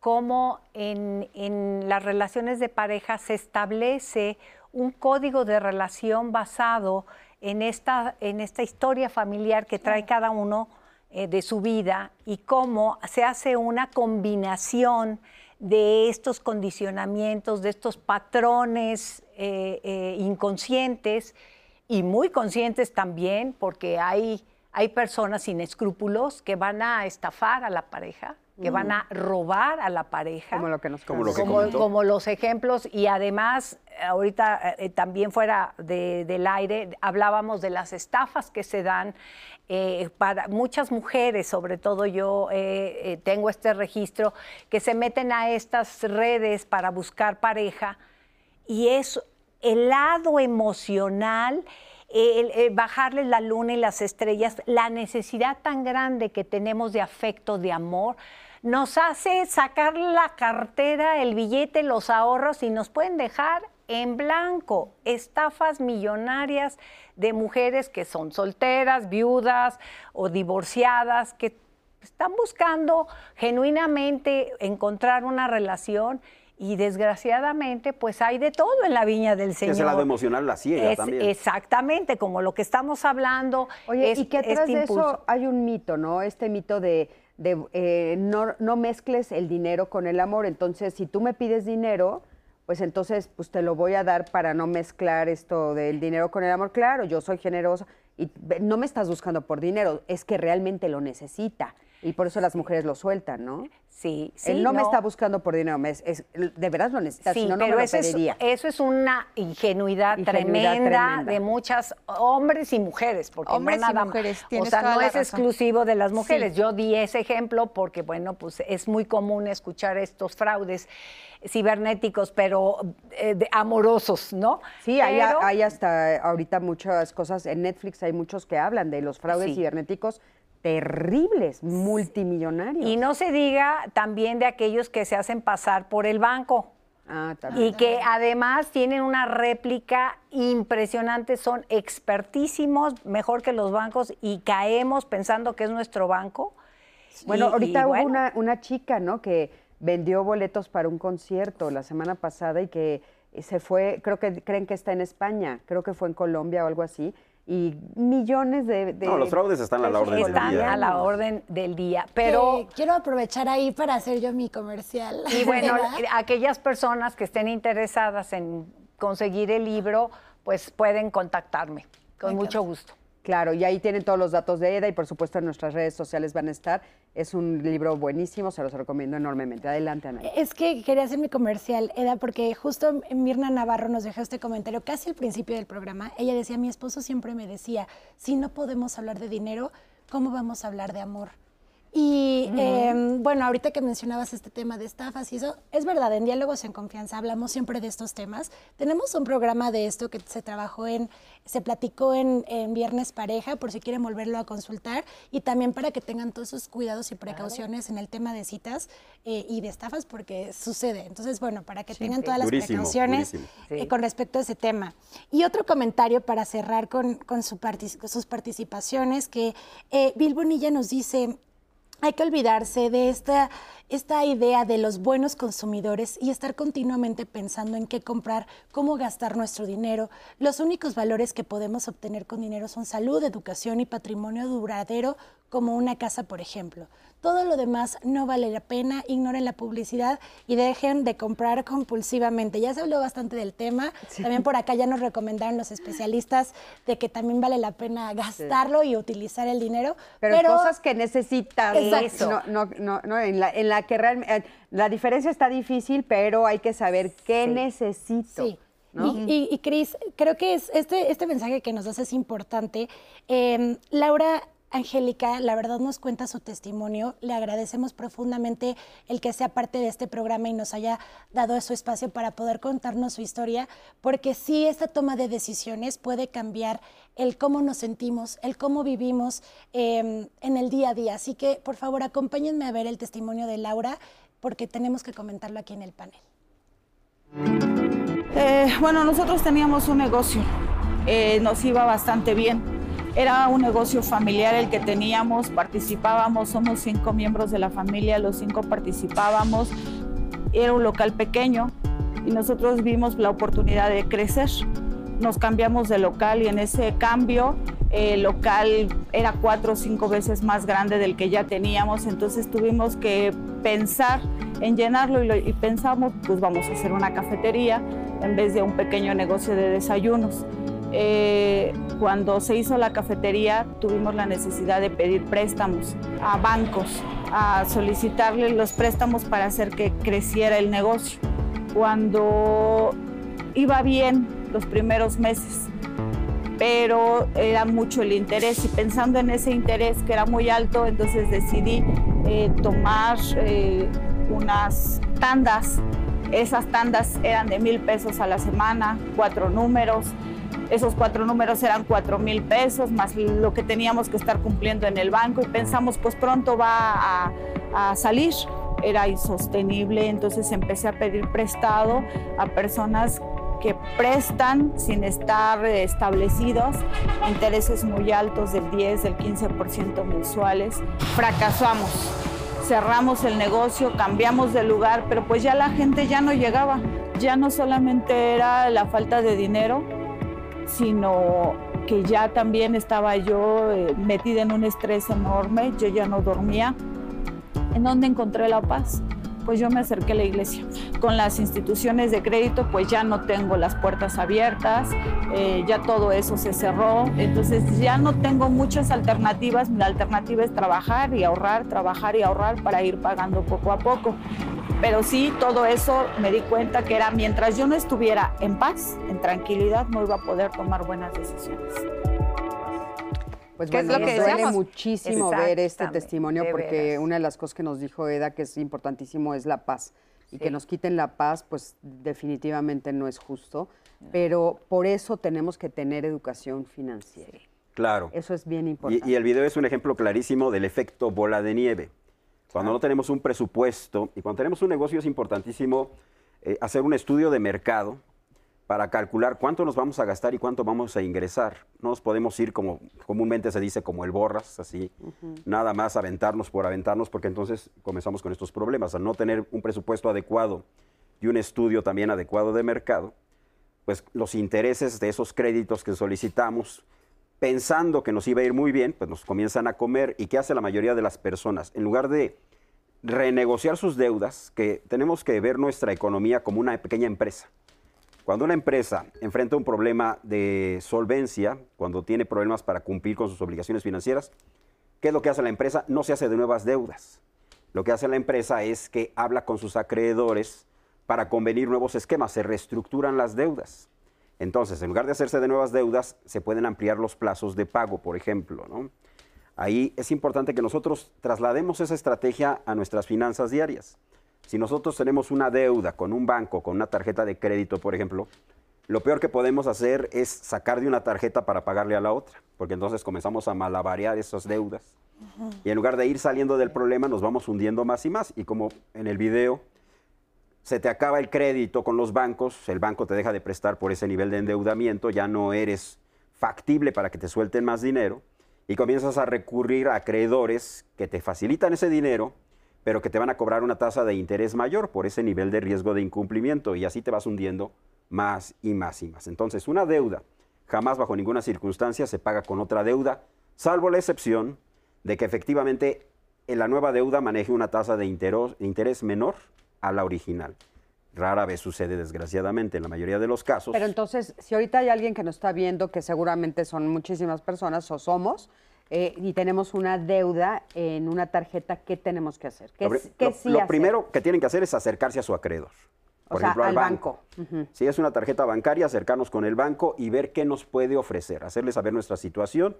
cómo en, en las relaciones de pareja se establece un código de relación basado en esta, en esta historia familiar que trae cada uno eh, de su vida y cómo se hace una combinación de estos condicionamientos, de estos patrones eh, eh, inconscientes y muy conscientes también, porque hay, hay personas sin escrúpulos que van a estafar a la pareja, que van a robar a la pareja. Como lo que nos Como lo que Como, comentó. como los ejemplos y además ahorita eh, también fuera de- del aire hablábamos de las estafas que se dan eh, para muchas mujeres, sobre todo yo eh, eh, tengo este registro, que se meten a estas redes para buscar pareja y es el lado emocional, el, el bajarles la luna y las estrellas, la necesidad tan grande que tenemos de afecto, de amor, nos hace sacar la cartera, el billete, los ahorros y nos pueden dejar en blanco estafas millonarias de mujeres que son solteras, viudas o divorciadas, que están buscando genuinamente encontrar una relación y desgraciadamente pues hay de todo en la viña del Que Señor. ese lado emocional la ciega Es- también. Exactamente, como lo que estamos hablando. Oye, es- y que atrás este de impulso. eso hay un mito, ¿no? Este mito de, de, eh, no, no mezcles el dinero con el amor. Entonces, si tú me pides dinero, pues entonces pues te lo voy a dar para no mezclar esto del dinero con el amor. Claro, yo soy generosa y no me estás buscando por dinero, es que realmente lo necesita. Y por eso las mujeres lo sueltan, ¿no? Sí, sí. Él no, me está buscando por dinero, me es, es- de verdad lo necesita, Sí, si no, no me lo eso es, pediría. eso es una ingenuidad, Ingenuidad tremenda, tremenda. de muchas hombres y mujeres, porque Hombres no y nada mujeres, O sea, toda no la es razón. exclusivo de las mujeres. Sí. Yo di ese ejemplo porque, bueno, pues es muy común escuchar estos fraudes cibernéticos, pero eh, de- amorosos, ¿no? Sí, hay, hay hasta ahorita muchas cosas, en Netflix hay muchos que hablan de los fraudes Sí. cibernéticos terribles, multimillonarios. Y no se diga también de aquellos que se hacen pasar por el banco. Ah, también. Y que además tienen una réplica impresionante, son expertísimos, mejor que los bancos, y caemos pensando que es nuestro banco. Bueno, Y- ahorita y hubo bueno, una, una chica, ¿no? Que vendió boletos para un concierto la semana pasada y que se fue, creo que creen que está en España, creo que fue en Colombia o algo así, y millones de... de No, los fraudes están a la orden del Están día. a la orden del día, pero... Que quiero aprovechar ahí para hacer yo mi comercial. Y bueno, ¿verdad? aquellas personas que estén interesadas en conseguir el libro, pues pueden contactarme, con mucho gusto. Claro, y ahí tienen todos los datos de EDA y por supuesto en nuestras redes sociales van a estar. Es un libro buenísimo, se los recomiendo enormemente. Adelante, Ana. Es que quería hacer mi comercial, Eda, porque justo Mirna Navarro nos dejó este comentario casi al principio del programa. Ella decía, mi esposo siempre me decía, si no podemos hablar de dinero, ¿cómo vamos a hablar de amor? Y eh, bueno, ahorita que mencionabas este tema de estafas y eso, es verdad, en Diálogos en Confianza hablamos siempre de estos temas. Tenemos un programa de esto que se trabajó en, se platicó en, en Viernes Pareja, por si quieren volverlo a consultar, y también para que tengan todos sus cuidados y precauciones en el tema de citas eh, y de estafas, porque sucede. Entonces, bueno, para que tengan todas las Durísimo, precauciones durísimo. eh, con respecto a ese tema. Y otro comentario para cerrar con, con su partic- con sus participaciones, que eh, Bill Bonilla nos dice, hay que olvidarse de esta, esta idea de los buenos consumidores y estar continuamente pensando en qué comprar, cómo gastar nuestro dinero. Los únicos valores que podemos obtener con dinero son salud, educación y patrimonio duradero, como una casa, por ejemplo. Todo lo demás no vale la pena, ignoren la publicidad y dejen de comprar compulsivamente. Ya se habló bastante del tema, también por acá ya nos recomendaron los especialistas de que también vale la pena gastarlo y utilizar el dinero. Pero, cosas que necesitas. Exacto. No, no, no, no, en, la, en la que realmente... La diferencia está difícil, pero hay que saber qué necesito. Sí. ¿no? Y, y, y, Cris, creo que es este, este mensaje que nos das es importante. Eh, Laura Angélica, la verdad nos cuenta su testimonio. Le agradecemos profundamente el que sea parte de este programa y nos haya dado su espacio para poder contarnos su historia, porque sí, esta toma de decisiones puede cambiar el cómo nos sentimos, el cómo vivimos eh, en el día a día. Así que, por favor, acompáñenme a ver el testimonio de Laura, porque tenemos que comentarlo aquí en el panel. Eh, bueno, nosotros teníamos un negocio, eh, nos iba bastante bien. Era un negocio familiar el que teníamos, participábamos, somos cinco miembros de la familia, los cinco participábamos. Era un local pequeño y nosotros vimos la oportunidad de crecer. Nos cambiamos de local y en ese cambio el local era cuatro o cinco veces más grande del que ya teníamos, entonces tuvimos que pensar en llenarlo y, lo, y pensamos, pues vamos a hacer una cafetería en vez de un pequeño negocio de desayunos. Eh, cuando se hizo la cafetería tuvimos la necesidad de pedir préstamos a bancos, a solicitarle los préstamos para hacer que creciera el negocio. Cuando iba bien los primeros meses, pero era mucho el interés y pensando en ese interés que era muy alto, entonces decidí eh, tomar eh, unas tandas. Esas tandas eran de mil pesos a la semana, cuatro números. Esos cuatro números eran cuatro mil pesos, más lo que teníamos que estar cumpliendo en el banco y pensamos, pues pronto va a, a salir. Era insostenible, entonces empecé a pedir prestado a personas que prestan sin estar establecidos, intereses muy altos del 10, del 15% mensuales. Fracasamos, cerramos el negocio, cambiamos de lugar, pero pues ya la gente ya no llegaba. Ya no solamente era la falta de dinero, sino que ya también estaba yo eh, metida en un estrés enorme, yo ya no dormía. ¿En dónde encontré la paz? pues yo me acerqué a la iglesia. Con las instituciones de crédito, pues ya no tengo las puertas abiertas, eh, ya todo eso se cerró, entonces ya no tengo muchas alternativas. La alternativa es trabajar y ahorrar, trabajar y ahorrar para ir pagando poco a poco. Pero sí, todo eso me di cuenta que era mientras yo no estuviera en paz, en tranquilidad, no iba a poder tomar buenas decisiones. Pues ¿Qué es bueno, lo que nos duele muchísimo ver este testimonio porque veras. una de las cosas que nos dijo Eda que es importantísimo es la paz. Y que Sí. nos quiten la paz, pues definitivamente no es justo. Pero por eso tenemos que tener educación financiera. Claro. Eso es bien Y, importante. y el video es un ejemplo clarísimo del efecto bola de nieve. Cuando no tenemos un presupuesto y cuando tenemos un negocio es importantísimo eh, hacer un estudio de mercado para calcular cuánto nos vamos a gastar y cuánto vamos a ingresar. No nos podemos ir como comúnmente se dice como el borras, así, nada más aventarnos por aventarnos, porque entonces comenzamos con estos problemas. Al no tener un presupuesto adecuado y un estudio también adecuado de mercado, pues los intereses de esos créditos que solicitamos, pensando que nos iba a ir muy bien, pues nos comienzan a comer. ¿Y qué hace la mayoría de las personas? En lugar de renegociar sus deudas, que tenemos que ver nuestra economía como una pequeña empresa. Cuando una empresa enfrenta un problema de solvencia, cuando tiene problemas para cumplir con sus obligaciones financieras, ¿qué es lo que hace la empresa? No se hace de nuevas deudas. Lo que hace la empresa es que habla con sus acreedores para convenir nuevos esquemas, se reestructuran las deudas. Entonces, en lugar de hacerse de nuevas deudas, se pueden ampliar los plazos de pago, por ejemplo. ¿no? Ahí es importante que nosotros traslademos esa estrategia a nuestras finanzas diarias. Si nosotros tenemos una deuda con un banco, con una tarjeta de crédito, por ejemplo, lo peor que podemos hacer es sacar de una tarjeta para pagarle a la otra, porque entonces comenzamos a malabarear esas deudas. Y en lugar de ir saliendo del problema, nos vamos hundiendo más y más. Y como en el video, se te acaba el crédito con los bancos, el banco te deja de prestar por ese nivel de endeudamiento, ya no eres factible para que te suelten más dinero y comienzas a recurrir a acreedores que te facilitan ese dinero, pero que te van a cobrar una tasa de interés mayor por ese nivel de riesgo de incumplimiento y así te vas hundiendo más y más y más. Entonces, una deuda jamás bajo ninguna circunstancia se paga con otra deuda, salvo la excepción de que efectivamente en la nueva deuda maneje una tasa de interés, menor a la original. Rara vez sucede, desgraciadamente, en la mayoría de los casos. Pero entonces, si ahorita hay alguien que nos está viendo, que seguramente son muchísimas personas o somos, eh, y tenemos una deuda en una tarjeta, ¿qué tenemos que hacer? ¿Qué, lo, qué lo- sí lo hacer? primero que tienen que hacer es acercarse a su acreedor. O Por sea, ejemplo, al al banco. Si es una tarjeta bancaria, acercarnos con el banco y ver qué nos puede ofrecer, hacerle saber nuestra situación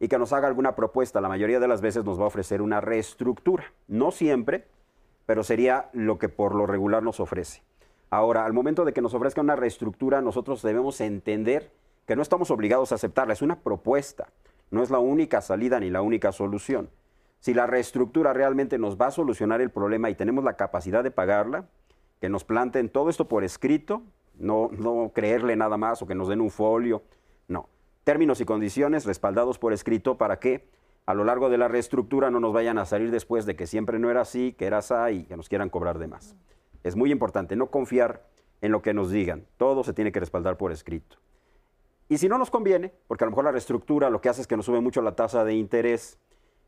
y que nos haga alguna propuesta. La mayoría de las veces nos va a ofrecer una reestructura. No siempre, pero sería lo que por lo regular nos ofrece. Ahora, al momento de que nos ofrezca una reestructura, nosotros debemos entender que no estamos obligados a aceptarla, es una propuesta, no es la única salida ni la única solución. Si la reestructura realmente nos va a solucionar el problema y tenemos la capacidad de pagarla, que nos planten todo esto por escrito, no, no creerle nada más o que nos den un folio, no. Términos y condiciones respaldados por escrito para que a lo largo de la reestructura no nos vayan a salir después de que siempre no era así, que era así y que nos quieran cobrar de más. Es muy importante no confiar en lo que nos digan, todo se tiene que respaldar por escrito. Y si no nos conviene, porque a lo mejor la reestructura lo que hace es que nos sube mucho la tasa de interés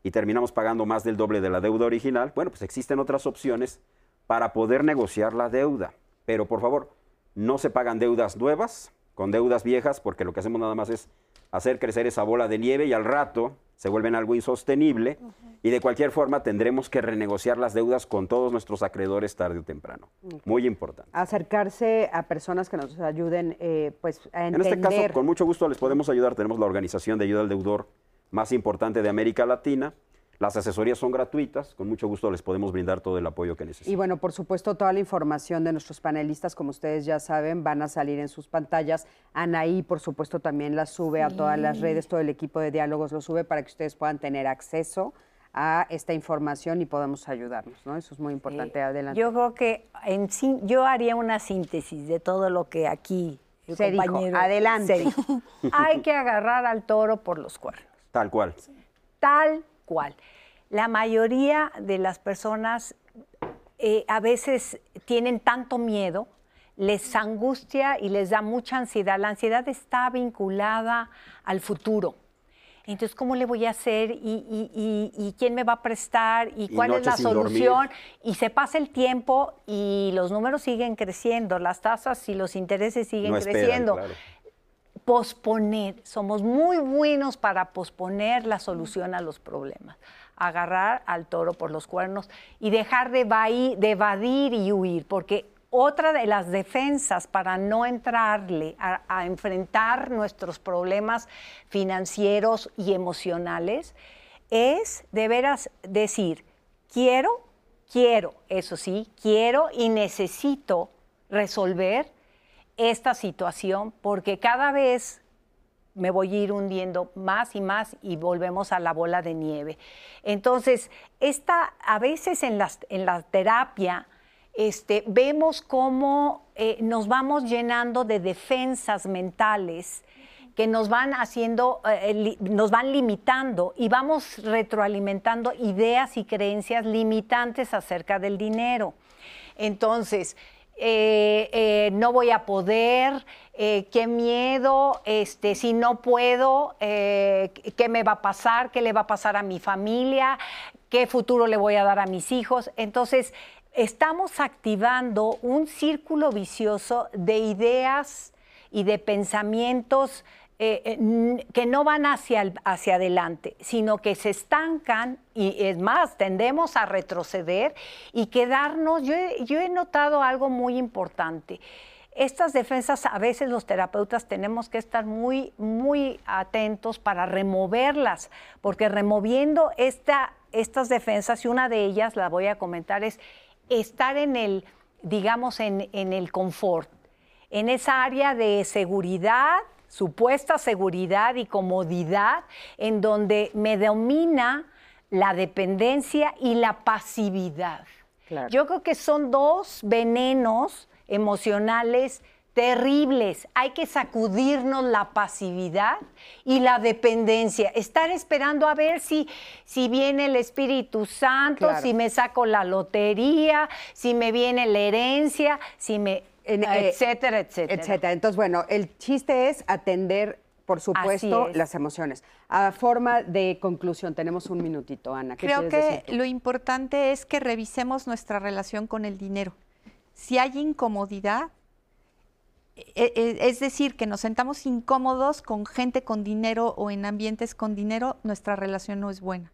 y terminamos pagando más del doble de la deuda original, bueno, pues existen otras opciones para poder negociar la deuda. Pero por favor, no se pagan deudas nuevas con deudas viejas, porque lo que hacemos nada más es hacer crecer esa bola de nieve y al rato se vuelven algo insostenible y de cualquier forma tendremos que renegociar las deudas con todos nuestros acreedores tarde o temprano. Muy importante. Acercarse a personas que nos ayuden eh, pues, a En entender. este caso, con mucho gusto les podemos ayudar. Tenemos la organización de ayuda al deudor más importante de América Latina. Las asesorías son gratuitas. Con mucho gusto les podemos brindar todo el apoyo que necesiten. Y bueno, por supuesto, toda la información de nuestros panelistas, como ustedes ya saben, van a salir en sus pantallas. Anaí, por supuesto, también las sube a todas las redes, todo el equipo de diálogos lo sube para que ustedes puedan tener acceso a esta información y podamos ayudarnos, ¿no? Eso es muy importante. Adelante. Yo creo que en sí, yo haría una síntesis de todo lo que aquí el Se dijo. compañero Adelante. se dijo. Hay que agarrar al toro por los cuernos, Tal cual. tal cual. La mayoría de las personas eh, a veces tienen tanto miedo, les angustia y les da mucha ansiedad. La ansiedad está vinculada al futuro. Entonces, ¿cómo le voy a hacer? ¿Y, y- y- y quién me va a prestar? ¿Y cuál es la dormir. solución? Y se pasa el tiempo y los números siguen creciendo, las tasas y los intereses siguen No esperan, creciendo. claro. Posponer, somos muy buenos para posponer la solución a los problemas. Agarrar al toro por los cuernos y dejar de, evadir y huir, porque otra de las defensas para no entrarle a, a enfrentar nuestros problemas financieros y emocionales es de veras decir, quiero, quiero, eso sí, quiero y necesito resolver esta situación porque cada vez me voy a ir hundiendo más y más y volvemos a la bola de nieve. Entonces, esta, a veces en, las, en la terapia este, vemos cómo eh, nos vamos llenando de defensas mentales que nos van haciendo, eh, li- nos van limitando y vamos retroalimentando ideas y creencias limitantes acerca del dinero. Entonces, eh, eh, no voy a poder, eh, qué miedo, este, si no puedo, qué me va a pasar, qué le va a pasar a mi familia, qué futuro le voy a dar a mis hijos. Entonces, estamos activando un círculo vicioso de ideas y de pensamientos eh, eh, que no van hacia, el- hacia adelante, sino que se estancan y es más, tendemos a retroceder y quedarnos. Yo yo he notado algo muy importante. Estas defensas a veces los terapeutas tenemos que estar muy, muy atentos para removerlas, porque removiendo esta, estas defensas, y una de ellas, la voy a comentar, es estar en el, digamos, en, en el confort, en esa área de seguridad, supuesta seguridad y comodidad, en donde me domina la dependencia y la pasividad. Claro. Yo creo que son dos venenos emocionales terribles. Hay que sacudirnos la pasividad y la dependencia. Estar esperando a ver si, si viene el Espíritu Santo, Claro. si me saco la lotería, si me viene la herencia, si me En- eh, etcétera, etcétera. etcétera. Entonces, bueno, el chiste es atender, por supuesto, es. las emociones. A forma de conclusión, tenemos un minutito, Ana. ¿Qué Creo que lo importante es que revisemos nuestra relación con el dinero. Si hay incomodidad, e- e- es decir, que nos sentamos incómodos con gente con dinero o en ambientes con dinero, nuestra relación no es buena.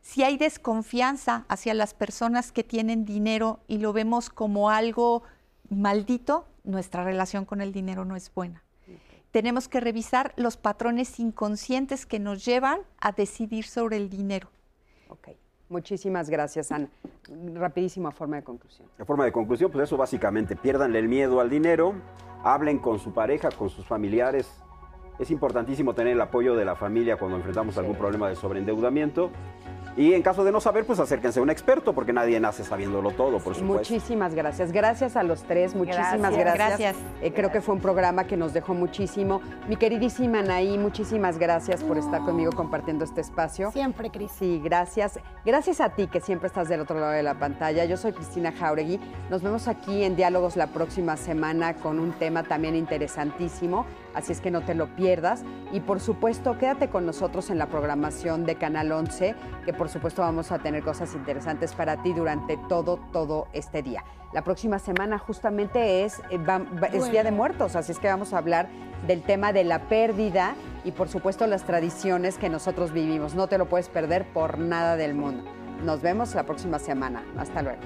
Si hay desconfianza hacia las personas que tienen dinero y lo vemos como algo maldito, nuestra relación con el dinero no es buena. Tenemos que revisar los patrones inconscientes que nos llevan a decidir sobre el dinero. Ok. Muchísimas gracias, Ana. Rapidísima forma de conclusión. En forma de conclusión, pues eso básicamente, piérdanle el miedo al dinero, hablen con su pareja, con sus familiares. Es importantísimo tener el apoyo de la familia cuando enfrentamos algún problema de sobreendeudamiento. Y en caso de no saber, pues acérquense a un experto, porque nadie nace sabiéndolo todo, por supuesto. Muchísimas gracias. Gracias a los tres, muchísimas Gracias. gracias. Gracias. Eh, creo que fue un programa que nos dejó muchísimo. Mi queridísima Anaí, muchísimas gracias por estar conmigo compartiendo este espacio. Siempre, Cris. Sí, gracias. Gracias a ti que siempre estás del otro lado de la pantalla. Yo soy Cristina Jauregui. Nos vemos aquí en Diálogos la próxima semana con un tema también interesantísimo, así es que no te lo pierdas. Y por supuesto, quédate con nosotros en la programación de Canal 11, que por supuesto vamos a tener cosas interesantes para ti durante todo, todo este día. La próxima semana justamente es, eh, va- va- es Día de Muertos, así es que vamos a hablar del tema de la pérdida y por supuesto las tradiciones que nosotros vivimos. No te lo puedes perder por nada del mundo. Nos vemos la próxima semana. Hasta luego.